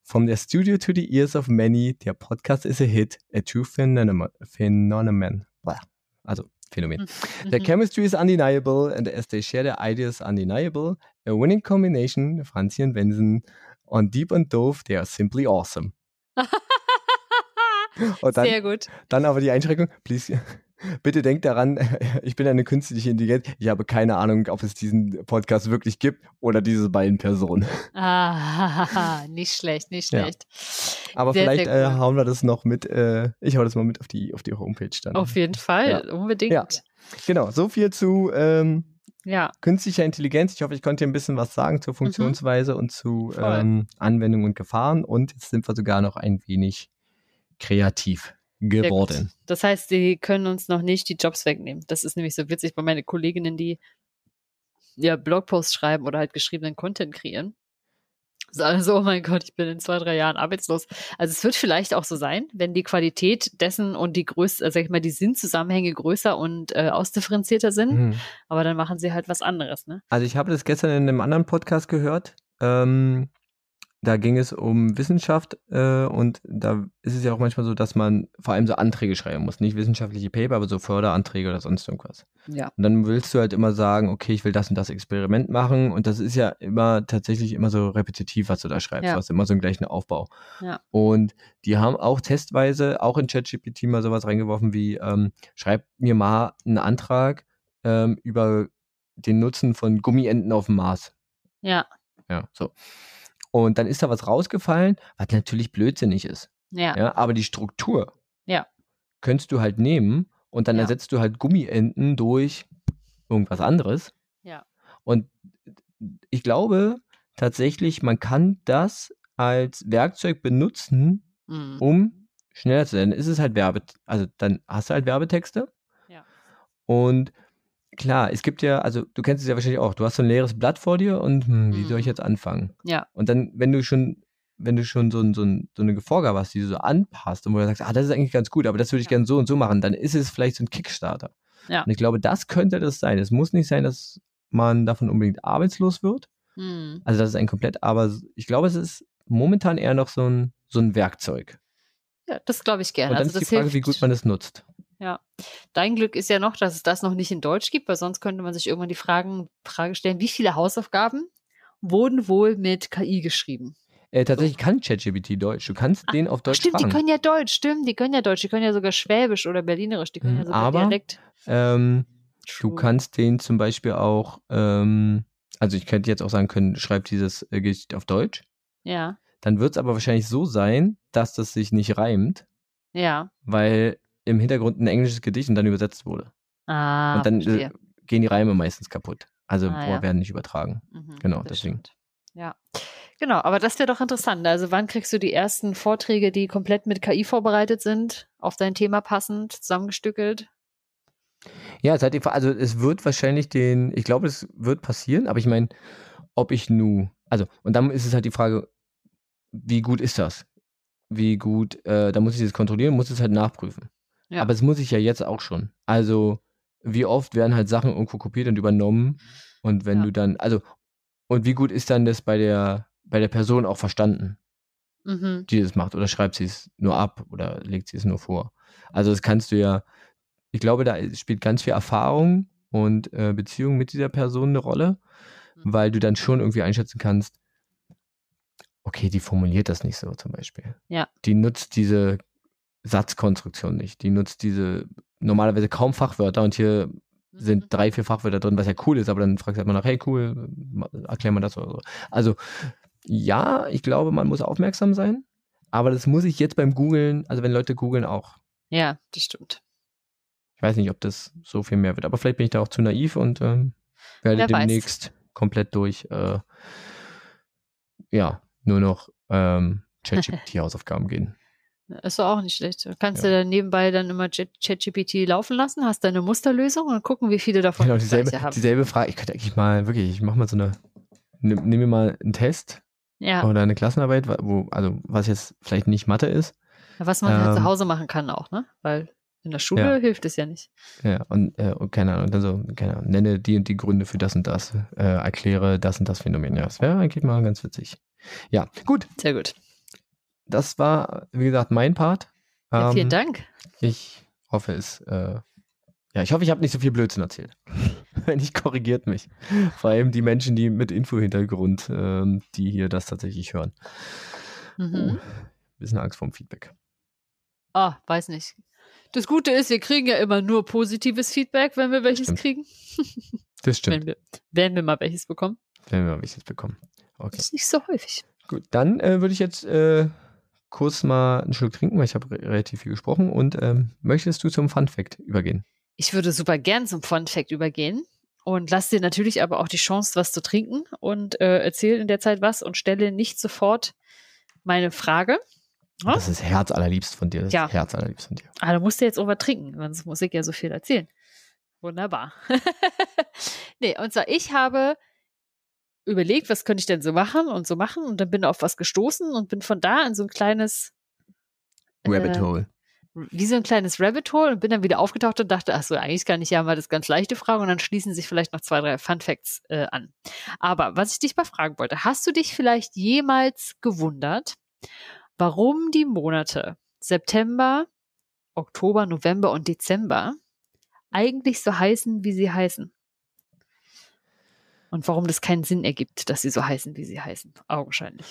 From their studio to the ears of many, their podcast is a hit, a true phenomenon. phenomenon. Also, Phänomen. Their Mhm. chemistry is undeniable, and as they share their ideas undeniable, a winning combination, Franzi and Benson, on Deep and Dove, they are simply awesome. Dann, Sehr gut. dann aber die Einschränkung, please, bitte denkt daran, ich bin eine künstliche Intelligenz, ich habe keine Ahnung, ob es diesen Podcast wirklich gibt oder diese beiden Personen. Ah, nicht schlecht, nicht Ja. schlecht. Aber Sehr, vielleicht sehr äh, hauen wir das noch mit, äh, ich hau das mal mit auf die, auf die Homepage dann. Auf jeden Fall, unbedingt. Ja. Genau, so viel zu ähm, Ja, künstlicher Intelligenz. Ich hoffe, ich konnte dir ein bisschen was sagen zur Funktionsweise und zu Mhm. Ähm, Anwendungen und Gefahren. Und jetzt sind wir sogar noch ein wenig kreativ geworden. Das heißt, sie können uns noch nicht die Jobs wegnehmen. Das ist nämlich so witzig bei meinen Kolleginnen, die ja Blogposts schreiben oder halt geschriebenen Content kreieren. Sagen so, oh mein Gott, ich bin in zwei, drei Jahren arbeitslos. Also es wird vielleicht auch so sein, wenn die Qualität dessen und die größte, also sag ich mal, die Sinnzusammenhänge größer und äh, ausdifferenzierter sind, Mhm. aber dann machen sie halt was anderes, ne? Also ich habe das gestern in einem anderen Podcast gehört. Ähm, da ging es um Wissenschaft äh, und da ist es ja auch manchmal so, dass man vor allem so Anträge schreiben muss. Nicht wissenschaftliche Paper, aber so Förderanträge oder sonst irgendwas. Ja. Und dann willst du halt immer sagen, okay, ich will das und das Experiment machen und das ist ja immer tatsächlich immer so repetitiv, was du da schreibst. Ja. Du hast immer so einen gleichen Aufbau. Ja. Und die haben auch testweise auch in ChatGPT mal sowas reingeworfen wie, ähm, schreib mir mal einen Antrag ähm, über den Nutzen von Gummienten auf dem Mars. Ja. Ja, so. Und dann ist da was rausgefallen, was natürlich blödsinnig ist. Ja. Ja, aber die Struktur Ja. könntest du halt nehmen und dann Ja. ersetzt du halt Gummienten durch irgendwas anderes. Ja. Und ich glaube tatsächlich, man kann das als Werkzeug benutzen, Mhm. um schneller zu sein. Dann ist es halt Werbe, also dann hast du halt Werbetexte. Ja. Und klar, es gibt ja, also du kennst es ja wahrscheinlich auch, du hast so ein leeres Blatt vor dir und hm, wie soll ich Mhm. jetzt anfangen? Ja. Und dann, wenn du schon, wenn du schon so, ein, so, ein, so eine Vorgabe hast, die du so anpasst und wo du sagst, ah, das ist eigentlich ganz gut, aber das würde ich Ja. gerne so und so machen, dann ist es vielleicht so ein Kickstarter. Ja. Und ich glaube, das könnte das sein. Es muss nicht sein, dass man davon unbedingt arbeitslos wird. Mhm. Also das ist ein komplett, aber ich glaube, es ist momentan eher noch so ein, so ein Werkzeug. Ja, das glaube ich gerne. Und dann also ist die Frage, hilft. wie gut man es nutzt. Ja. Dein Glück ist ja noch, dass es das noch nicht in Deutsch gibt, weil sonst könnte man sich irgendwann die Fragen, Frage stellen, wie viele Hausaufgaben wurden wohl mit KI geschrieben? Äh, tatsächlich kann ChatGPT Deutsch. Du kannst Ah, den auf Deutsch stimmt, fragen. die können ja Deutsch, stimmt, die können ja Deutsch, die können ja sogar Schwäbisch oder Berlinerisch, die können Mhm, ja sogar aber Dialekt. ähm, du kannst den zum Beispiel auch, ähm, also ich könnte jetzt auch sagen können, schreib dieses äh, Gedicht auf Deutsch. Ja, Dann wird es aber wahrscheinlich so sein, dass das sich nicht reimt, ja. weil im Hintergrund ein englisches Gedicht und dann übersetzt wurde. Ah, und dann äh, verstehe. gehen die Reime meistens kaputt. Also Ah, ja. werden nicht übertragen. Mhm, genau, das deswegen. stimmt. Ja, genau, aber das wäre doch interessant. Also wann kriegst du die ersten Vorträge, die komplett mit KI vorbereitet sind, auf dein Thema passend, zusammengestückelt? Ja, es hat die, Fra- also es wird wahrscheinlich den, ich glaube, es wird passieren, aber ich meine, ob ich nu, also, und dann ist es halt die Frage, wie gut ist das? Wie gut, äh, da muss ich das kontrollieren, muss es halt nachprüfen. Ja. Aber es muss ich ja jetzt auch schon. Also, wie oft werden halt Sachen irgendwo kopiert und übernommen und wenn Ja. du dann, also, und wie gut ist dann das bei der, bei der Person auch verstanden, Mhm. die das macht? Oder schreibt sie es nur ab oder legt sie es nur vor? Also, das kannst du ja, ich glaube, da spielt ganz viel Erfahrung und äh, Beziehung mit dieser Person eine Rolle, Mhm. weil du dann schon irgendwie einschätzen kannst, okay, die formuliert das nicht so zum Beispiel. Ja. Die nutzt diese Satzkonstruktion nicht. Die nutzt diese normalerweise kaum Fachwörter und hier sind Mhm. drei, vier Fachwörter drin, was ja cool ist, aber dann fragst du halt mal nach, hey, cool, erklär mal das oder so. Also, ja, ich glaube, man muss aufmerksam sein, aber das muss ich jetzt beim Googlen, also wenn Leute googeln auch. Ja, das stimmt. Ich weiß nicht, ob das so viel mehr wird, aber vielleicht bin ich da auch zu naiv und ähm, werde Wer weiß. demnächst komplett durch, äh, ja, nur noch ähm, ChatGPT-Hausaufgaben gehen. Ist doch auch nicht schlecht. Kannst Ja. du dann nebenbei dann immer Chat- ChatGPT laufen lassen, hast deine Musterlösung und gucken, wie viele davon Genau, dieselbe, haben. dieselbe Frage. Ich könnte eigentlich mal, wirklich, ich mache mal so eine, nimm, nimm mir mal einen Test Ja, oder eine Klassenarbeit, wo, also was jetzt vielleicht nicht Mathe ist. was man halt zu ähm, Hause machen kann auch, ne? Weil in der Schule Ja. hilft es ja nicht. Ja, und, äh, und keine Ahnung, dann so, keine Ahnung, nenne die und die Gründe für das und das, äh, erkläre das und das Phänomen. Ja, das wäre eigentlich mal ganz witzig. Ja, gut, Sehr gut. Das war, wie gesagt, mein Part. Ja, vielen Ähm, Dank. Ich hoffe es, äh, ja, ich hoffe, ich habe nicht so viel Blödsinn erzählt. Wenn nicht, korrigiert mich. Vor allem die Menschen, die mit Info-Hintergrund, ähm, die hier das tatsächlich hören. Mhm. Uh, bisschen Angst vorm Feedback. Ah, weiß nicht. Das Gute ist, wir kriegen ja immer nur positives Feedback, wenn wir welches Stimmt. kriegen. Das stimmt, Wenn wir, wenn wir mal welches bekommen. wenn wir mal welches bekommen. Okay. Das ist nicht so häufig. Gut, dann äh, würde ich jetzt äh, kurz mal einen Schluck trinken, weil ich habe re relativ viel gesprochen. Und ähm, möchtest du zum Fun Fact übergehen? Ich würde super gern zum Fun Fact übergehen und lass dir natürlich aber auch die Chance, was zu trinken und äh, erzähl in der Zeit was und stelle nicht sofort meine Frage. Ja? Das ist herzallerliebst von dir. Das Ja. ist herzallerliebst von dir. Ah, da musst du jetzt auch was trinken, sonst muss ich ja so viel erzählen. Wunderbar. nee, und zwar, ich habe überlegt, was könnte ich denn so machen und so machen und dann bin auf was gestoßen und bin von da in so ein kleines Rabbit äh, Hole. wie so ein kleines Rabbit Hole und bin dann wieder aufgetaucht und dachte, ach so, eigentlich kann ich ja mal das ganz leichte fragen und dann schließen sich vielleicht noch zwei, drei Fun Facts äh, an. Aber was ich dich mal fragen wollte, hast du dich vielleicht jemals gewundert, warum die Monate September, Oktober, November und Dezember eigentlich so heißen, wie sie heißen? Und warum das keinen Sinn ergibt, dass sie so heißen, wie sie heißen. Augenscheinlich.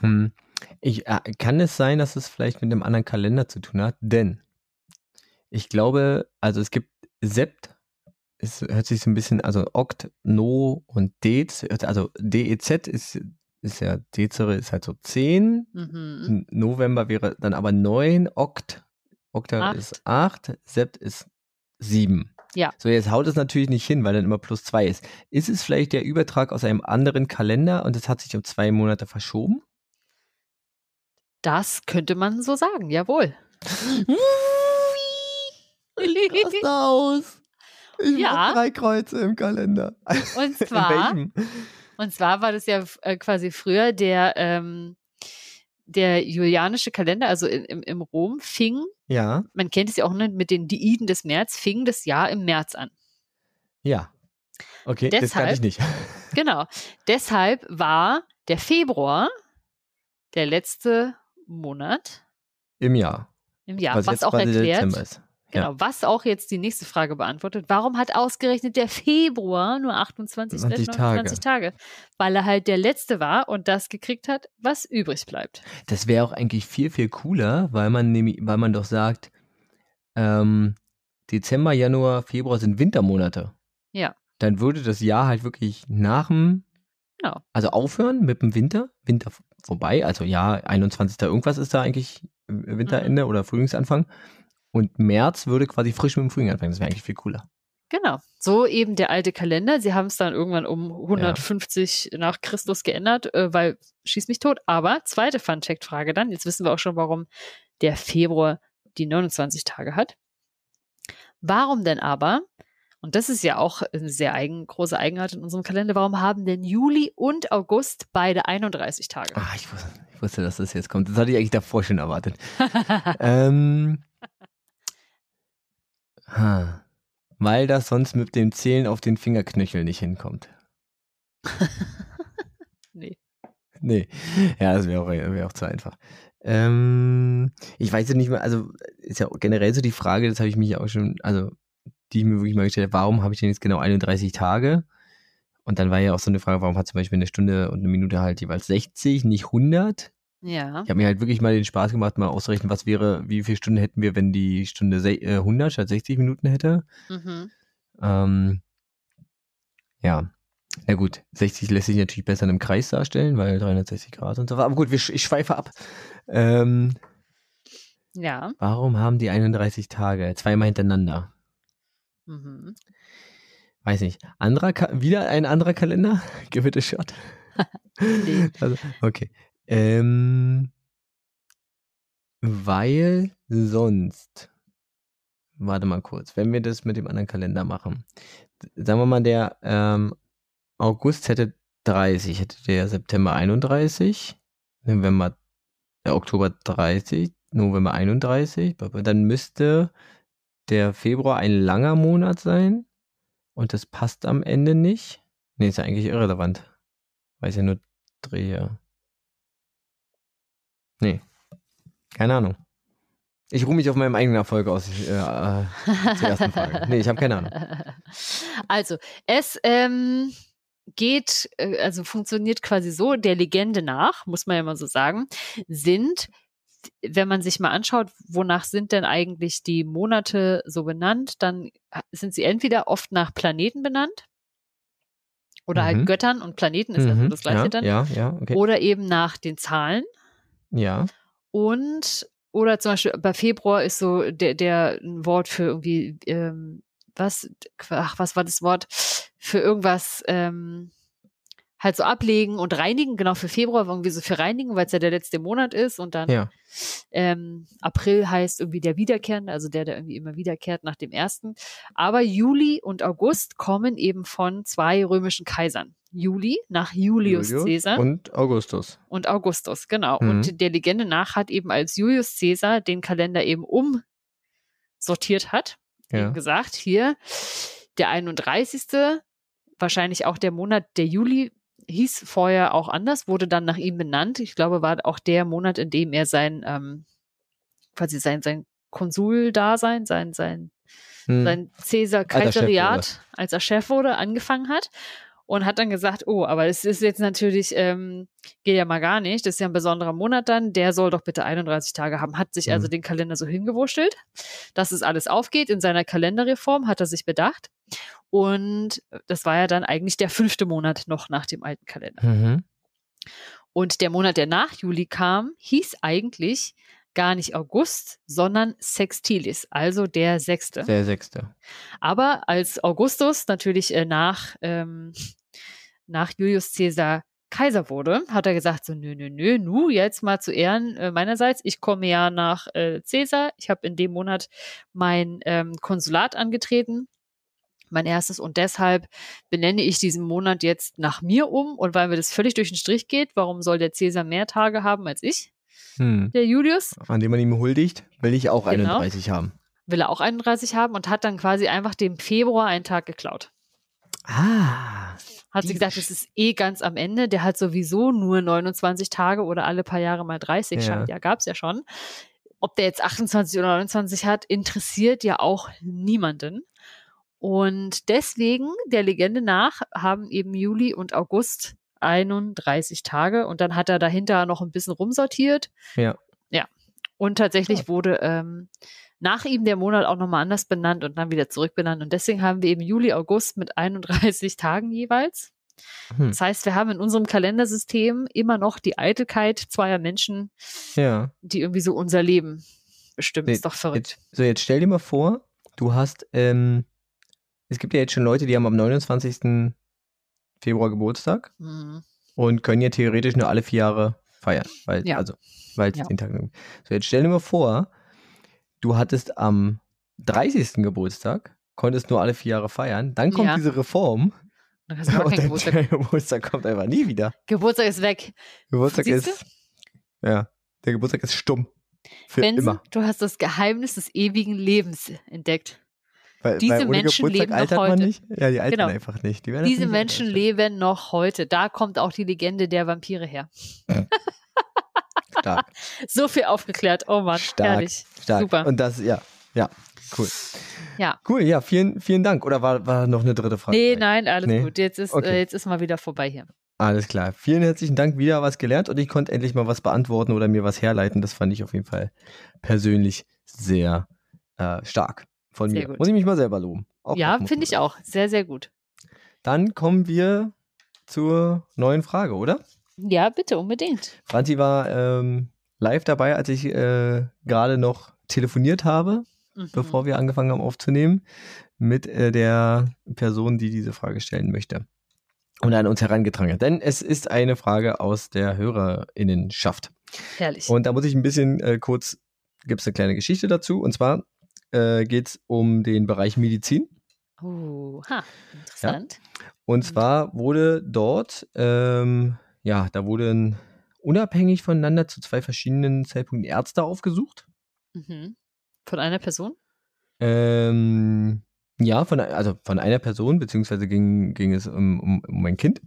Hm. Ich, äh, kann es sein, dass es vielleicht mit einem anderen Kalender zu tun hat? Denn ich glaube, also es gibt Sept, es hört sich so ein bisschen, also Okt, No und Dez, also DEZ ist, ist ja, Dezere ist halt so 10, Mhm. November wäre dann aber 9, Okt, Okta Acht. ist 8, Sept ist 7. Ja. So, jetzt haut es natürlich nicht hin, weil dann immer plus 2 ist. Ist es vielleicht der Übertrag aus einem anderen Kalender und es hat sich um zwei Monate verschoben? Das könnte man so sagen, jawohl. Raste aus. Ich Ja. drei Kreuze im Kalender. Und In zwar, welchem? und zwar war das ja äh, quasi früher der, ähm, der julianische Kalender, also in, im, im Rom, fing, Ja, man kennt es ja auch ne, mit den Diiden des März, fing das Jahr im März an. ja. Okay, das kann ich Deshalb- nicht. Genau. Deshalb war der Februar der letzte Monat Im Jahr. im Jahr, was was, auch erklärt, Genau, was auch jetzt die nächste Frage beantwortet. Warum hat ausgerechnet der Februar nur 28, 20 29 29 Tage? Weil er halt der letzte war und das gekriegt hat, was übrig bleibt. Das wäre auch eigentlich viel, viel cooler, weil man nämlich, weil man doch sagt, ähm, Dezember, Januar, Februar sind Wintermonate. Ja. Dann würde das Jahr halt wirklich nach dem, Genau. also aufhören mit dem Winter, Winter vorbei, also ja, 21. irgendwas ist da eigentlich äh, Winterende Mhm. oder Frühlingsanfang. Und März würde quasi frisch mit dem Frühling anfangen. Das wäre eigentlich viel cooler. Genau. So eben der alte Kalender. Sie haben es dann irgendwann um 150 nach Christus geändert, äh, weil schieß mich tot. Aber zweite Fun-Fact-Frage dann. Jetzt wissen wir auch schon, warum der Februar die 29 Tage hat. Warum denn aber, und das ist ja auch eine sehr eigen, große Eigenart in unserem Kalender, warum haben denn Juli und August beide 31 Tage? Ah, ich wusste, ich wusste, dass das jetzt kommt. Das hatte ich eigentlich davor schon erwartet. ähm, ha, weil das sonst mit dem Zählen auf den Fingerknöchel nicht hinkommt. nee. Nee, ja, das wäre auch, wär auch zu einfach. Ähm, ich weiß ja nicht mehr, also ist ja generell so die Frage, das habe ich mich auch schon, also die ich mir wirklich mal gestellt habe, warum habe ich denn jetzt genau 31 Tage? Und dann war ja auch so eine Frage, warum hat zum Beispiel eine Stunde und eine Minute halt jeweils 60, nicht 100? Ja. Ich habe mir halt wirklich mal den Spaß gemacht, mal auszurechnen, was wäre, wie viele Stunden hätten wir, wenn die Stunde se- äh, 100 statt 60 Minuten hätte. Mhm. Ähm, ja, na gut, 60 lässt sich natürlich besser in einem Kreis darstellen, weil 360 Grad und so. Aber gut, ich schweife ab. Ähm, Ja. warum haben die 31 Tage? Zweimal hintereinander. Mhm. Weiß nicht. Anderer Ka wieder ein anderer Kalender? Give it a shot. Nee. Also, okay. Ähm, weil sonst, warte mal kurz, wenn wir das mit dem anderen Kalender machen, sagen wir mal, der ähm, August hätte 30, hätte der September 31, November, äh, Oktober 30, November 31, dann müsste der Februar ein langer Monat sein und das passt am Ende nicht. Nee, ist ja eigentlich irrelevant. Weil es ja nur Dreher. Nee. Keine Ahnung. Ich ruhe mich auf meinem eigenen Erfolg aus. Ich, äh, äh, zur ersten Frage. Nee, ich habe keine Ahnung. Also, es ähm, geht, äh, also funktioniert quasi so, der Legende nach, muss man ja mal so sagen, sind, wenn man sich mal anschaut, wonach sind denn eigentlich die Monate so benannt, dann sind sie entweder oft nach Planeten benannt oder Mhm. halt Göttern und Planeten ist also Mhm, das gleiche ja, dann. Ja, ja, okay. Oder eben nach den Zahlen. Ja. Und, oder zum Beispiel bei Februar ist so der, der ein Wort für irgendwie, ähm, was, ach, was war das Wort? Für irgendwas, ähm, halt so ablegen und reinigen, genau für Februar irgendwie so für reinigen, weil es ja der letzte Monat ist und dann Ja. ähm, April heißt irgendwie der Wiederkehrende, also der, der irgendwie immer wiederkehrt nach dem ersten. Aber Juli und August kommen eben von zwei römischen Kaisern. Juli nach Julius, Caesar Und Augustus. und Augustus, genau. Mhm. Und der Legende nach hat eben als Julius Caesar den Kalender eben sortiert hat. Ja. Eben gesagt, hier der 31. Wahrscheinlich auch der Monat, der Juli hieß vorher auch anders, wurde dann nach ihm benannt. Ich glaube, war auch der Monat, in dem er sein, ähm, quasi sein, sein Konsuldasein, sein, sein, Hm. sein Cäsar-Kaisariat, als er Chef wurde, angefangen hat. Und hat dann gesagt, oh, aber es ist jetzt natürlich, ähm, geht ja mal gar nicht, das ist ja ein besonderer Monat dann, der soll doch bitte 31 Tage haben, hat sich also Mhm. den Kalender so hingewurschtelt, dass es alles aufgeht. In seiner Kalenderreform hat er sich bedacht. Und das war ja dann eigentlich der fünfte Monat noch nach dem alten Kalender. Mhm. Und der Monat, der nach Juli kam, hieß eigentlich gar nicht August, sondern Sextilis, also der sechste. Der sechste. Aber als Augustus natürlich äh, nach, ähm, nach Julius Caesar Kaiser wurde, hat er gesagt, so nö, nö, nö, nu, jetzt mal zu Ehren äh, meinerseits. Ich komme ja nach äh, Caesar. Ich habe in dem Monat mein ähm, Konsulat angetreten, mein erstes. Und deshalb benenne ich diesen Monat jetzt nach mir um. Und weil mir das völlig durch den Strich geht, warum soll der Caesar mehr Tage haben als ich, Hm. der Julius? An dem man ihm huldigt, will ich auch Genau. 31 haben. Will er auch 31 haben und hat dann quasi einfach dem Februar einen Tag geklaut. Ah. Hat sie gesagt, das ist eh ganz am Ende. Der hat sowieso nur 29 Tage oder alle paar Jahre mal 30. Ja. Ja, gab's ja schon. Ob der jetzt 28 oder 29 hat, interessiert ja auch niemanden. Und deswegen, der Legende nach, haben eben Juli und August 31 Tage und dann hat er dahinter noch ein bisschen rumsortiert. Ja. Ja. Und tatsächlich wurde ähm, nach ihm der Monat auch nochmal anders benannt und dann wieder zurückbenannt. Und deswegen haben wir eben Juli, August mit 31 Tagen jeweils. Hm. Das heißt, wir haben in unserem Kalendersystem immer noch die Eitelkeit zweier Menschen, Ja. die irgendwie so unser Leben bestimmen. Nee, Ist doch verrückt. Jetzt, so, jetzt stell dir mal vor, du hast, ähm, es gibt ja jetzt schon Leute, die haben am 29. Februar Geburtstag Mhm. und können ja theoretisch nur alle vier Jahre feiern. Weil, Ja. Also, weil es Ja. den Tag. So, jetzt stell dir mal vor, du hattest am 30. Geburtstag, konntest nur alle vier Jahre feiern, dann kommt Ja. diese Reform Dann hast du und dein Geburtstag. Geburtstag kommt einfach nie wieder. Geburtstag ist weg. Geburtstag Siehst ist, ja, der Geburtstag ist stumm. Für Benson, immer. du hast das Geheimnis des ewigen Lebens entdeckt. Weil, diese weil Menschen Geburtstag leben noch heute. Ja, die altern Genau. einfach nicht. Die Diese nicht Menschen leben noch heute. Da kommt auch die Legende der Vampire her. Stark, So viel aufgeklärt. Oh Mann, Stark. herrlich. stark. Super. Und das, ja, ja, cool. Ja. Cool, ja, vielen, vielen Dank. Oder war, war noch eine dritte Frage? Nee, nein, alles Nee? gut. Jetzt ist, Okay. äh, jetzt ist mal wieder vorbei hier. Alles klar. Vielen herzlichen Dank. Wieder was gelernt und ich konnte endlich mal was beantworten oder mir was herleiten. Das fand ich auf jeden Fall persönlich sehr äh, stark von Sehr mir. gut. Muss ich mich mal selber loben. Auch ja, finde ich auch. Sehr, sehr gut. Dann kommen wir zur neuen Frage, oder? Ja, bitte, unbedingt. Franzi war ähm, live dabei, als ich äh, gerade noch telefoniert habe, Mhm. bevor wir angefangen haben aufzunehmen, mit äh, der Person, die diese Frage stellen möchte. Und an uns herangetragen hat. Denn es ist eine Frage aus der Hörerinnenschaft. Herrlich. Und da muss ich ein bisschen äh, kurz, gibt es eine kleine Geschichte dazu. Und zwar äh, geht es um den Bereich Medizin. Oh, ha, interessant. Und Mhm. zwar wurde dort, ähm, ja, da wurden unabhängig voneinander zu zwei verschiedenen Zeitpunkten Ärzte aufgesucht. Mhm. Von einer Person? Ähm, ja, von, also von einer Person, beziehungsweise ging, ging es um, um, um ein Kind.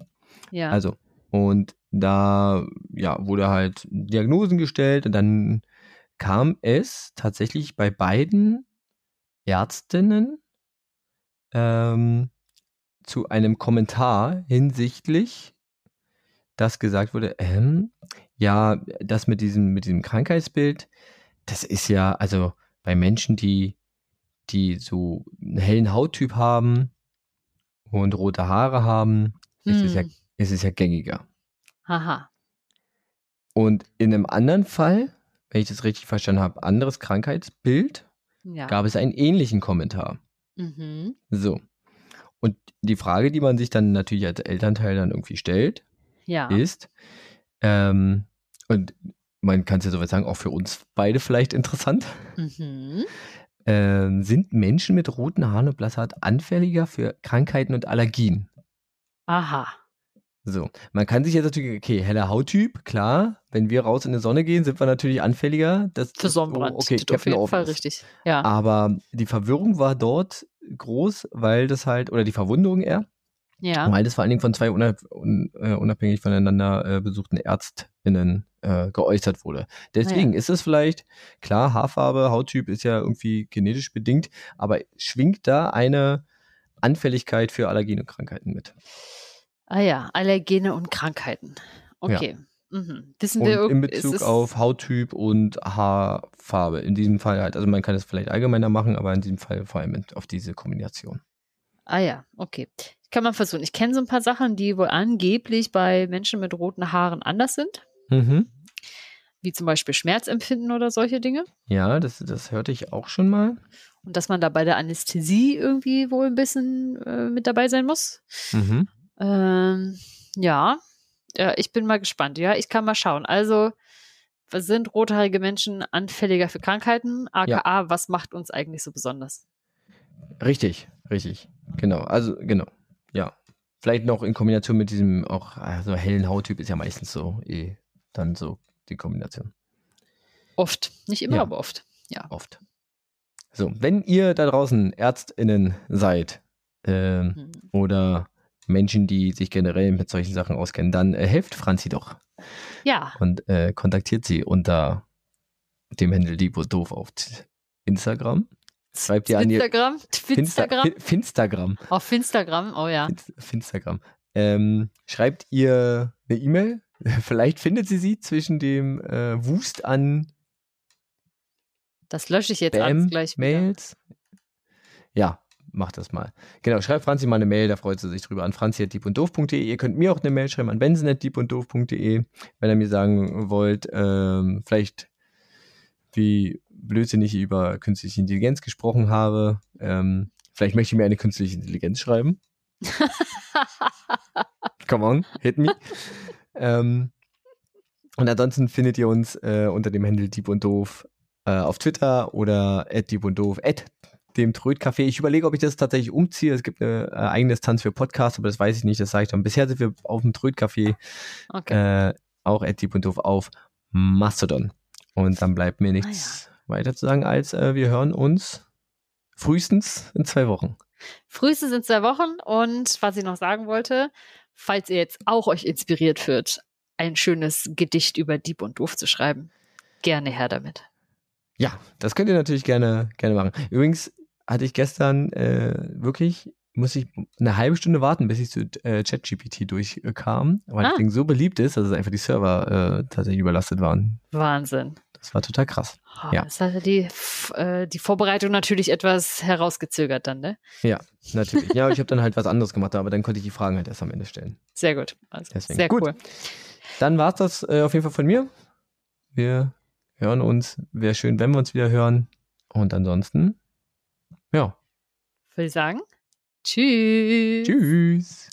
Ja. Also, und da ja, wurde halt Diagnosen gestellt und dann kam es tatsächlich bei beiden Ärztinnen ähm, zu einem Kommentar hinsichtlich, dass gesagt wurde, ähm, ja, das mit diesem, mit diesem Krankheitsbild, das ist ja, also bei Menschen, die, die so einen hellen Hauttyp haben und rote Haare haben, ist es ja Hm. ist es ja gängiger. Haha. Und in einem anderen Fall, wenn ich das richtig verstanden habe, anderes Krankheitsbild, Ja. gab es einen ähnlichen Kommentar. Mhm. So. Und die Frage, die man sich dann natürlich als Elternteil dann irgendwie stellt, Ja. ist, ähm, und man kann es ja soweit sagen, auch für uns beide vielleicht interessant, Mhm. ähm, sind Menschen mit roten Haaren und blasser Haut anfälliger für Krankheiten und Allergien? Aha. So, man kann sich jetzt natürlich, okay, heller Hauttyp, klar. Wenn wir raus in die Sonne gehen, sind wir natürlich anfälliger. Das Für Sonnenbrand. Oh, okay, das auf jeden Fall Obvious. richtig. Ja. Aber die Verwirrung war dort groß, weil das halt, oder die Verwunderung eher, ja. weil das vor allen Dingen von zwei äh, unabhängig voneinander äh, besuchten ÄrztInnen äh, geäußert wurde. Deswegen ist es vielleicht, klar, Haarfarbe, Hauttyp ist ja irgendwie genetisch bedingt, aber schwingt da eine Anfälligkeit für Allergene und Krankheiten mit. Ah ja, Allergene und Krankheiten. Okay. Mhm. Wissen Und wir in Bezug auf Hauttyp und Haarfarbe. In diesem Fall halt, also man kann es vielleicht allgemeiner machen, aber in diesem Fall vor allem auf diese Kombination. Ah ja, okay. Kann man versuchen. Ich kenne so ein paar Sachen, die wohl angeblich bei Menschen mit roten Haaren anders sind, Mhm. wie zum Beispiel Schmerzempfinden oder solche Dinge. Ja, das, das hörte ich auch schon mal. Und dass man da bei der Anästhesie irgendwie wohl ein bisschen äh, mit dabei sein muss. Mhm. Ähm, ja, ja, ich bin mal gespannt. Ja, ich kann mal schauen. Also, was sind rothaarige Menschen anfälliger für Krankheiten? AKA, was macht uns eigentlich so besonders? Richtig, richtig. Genau, also genau. Ja. Vielleicht noch in Kombination mit diesem auch also hellen Hauttyp ist ja meistens so eh dann so die Kombination. Oft. Nicht immer, Ja. aber oft. Ja. Oft. So, wenn ihr da draußen ÄrztInnen seid ähm, Hm. oder Menschen, die sich generell mit solchen Sachen auskennen, dann äh, helft Franzi doch Ja, und äh, kontaktiert sie unter dem und Doof auf Instagram. Schreibt ihr an ihr Instagram, Finstagram, Finstagram. auf Instagram, oh ja. Finstagram. Ähm, schreibt ihr eine E-Mail. Vielleicht findet sie sie zwischen dem äh, Wust an Das lösche ich jetzt alles gleich wieder. Ja, macht das mal. Genau, schreibt Franzi mal eine Mail, da freut sie sich drüber an franzi.diebunddoof.de. Ihr könnt mir auch eine Mail schreiben an benson.diebunddoof.de, wenn ihr mir sagen wollt, ähm, vielleicht wie blödsinnig über künstliche Intelligenz gesprochen habe. Ähm, vielleicht möchte ich mir eine künstliche Intelligenz schreiben. Come on, hit me. ähm, und ansonsten findet ihr uns äh, unter dem Handle Dieb und Doof äh, auf Twitter oder at Dieb und Doof, at dem Trödcafé. Ich überlege, ob ich das tatsächlich umziehe. Es gibt eine äh, eigene Instanz für Podcasts, aber das weiß ich nicht, das sage ich dann. Bisher sind wir auf dem Trödcafé, Okay. äh, auch at Dieb und Doof auf Mastodon. Und dann bleibt mir nichts weiter zu sagen, als äh, wir hören uns frühestens in zwei Wochen. Frühestens in zwei Wochen. Und was ich noch sagen wollte, falls ihr jetzt auch euch inspiriert fühlt, ein schönes Gedicht über Dieb und Doof zu schreiben, gerne her damit. Ja, das könnt ihr natürlich gerne, gerne machen. Übrigens hatte ich gestern äh, wirklich, muss ich eine halbe Stunde warten, bis ich zu äh, ChatGPT durchkam, weil Ah. das Ding so beliebt ist, dass es einfach die Server äh, tatsächlich überlastet waren. Wahnsinn. Das war total krass. Oh, Ja. Das hat die, äh, die Vorbereitung natürlich etwas herausgezögert dann, ne? Natürlich. ja, ich habe dann halt was anderes gemacht, aber dann konnte ich die Fragen halt erst am Ende stellen. Sehr gut. Also, Deswegen. sehr Gut. cool. Dann war's das äh, auf jeden Fall von mir. Wir hören uns. Wäre schön, wenn wir uns wieder hören. Und ansonsten, ja, Würde ich sagen, tschüss. tschüss.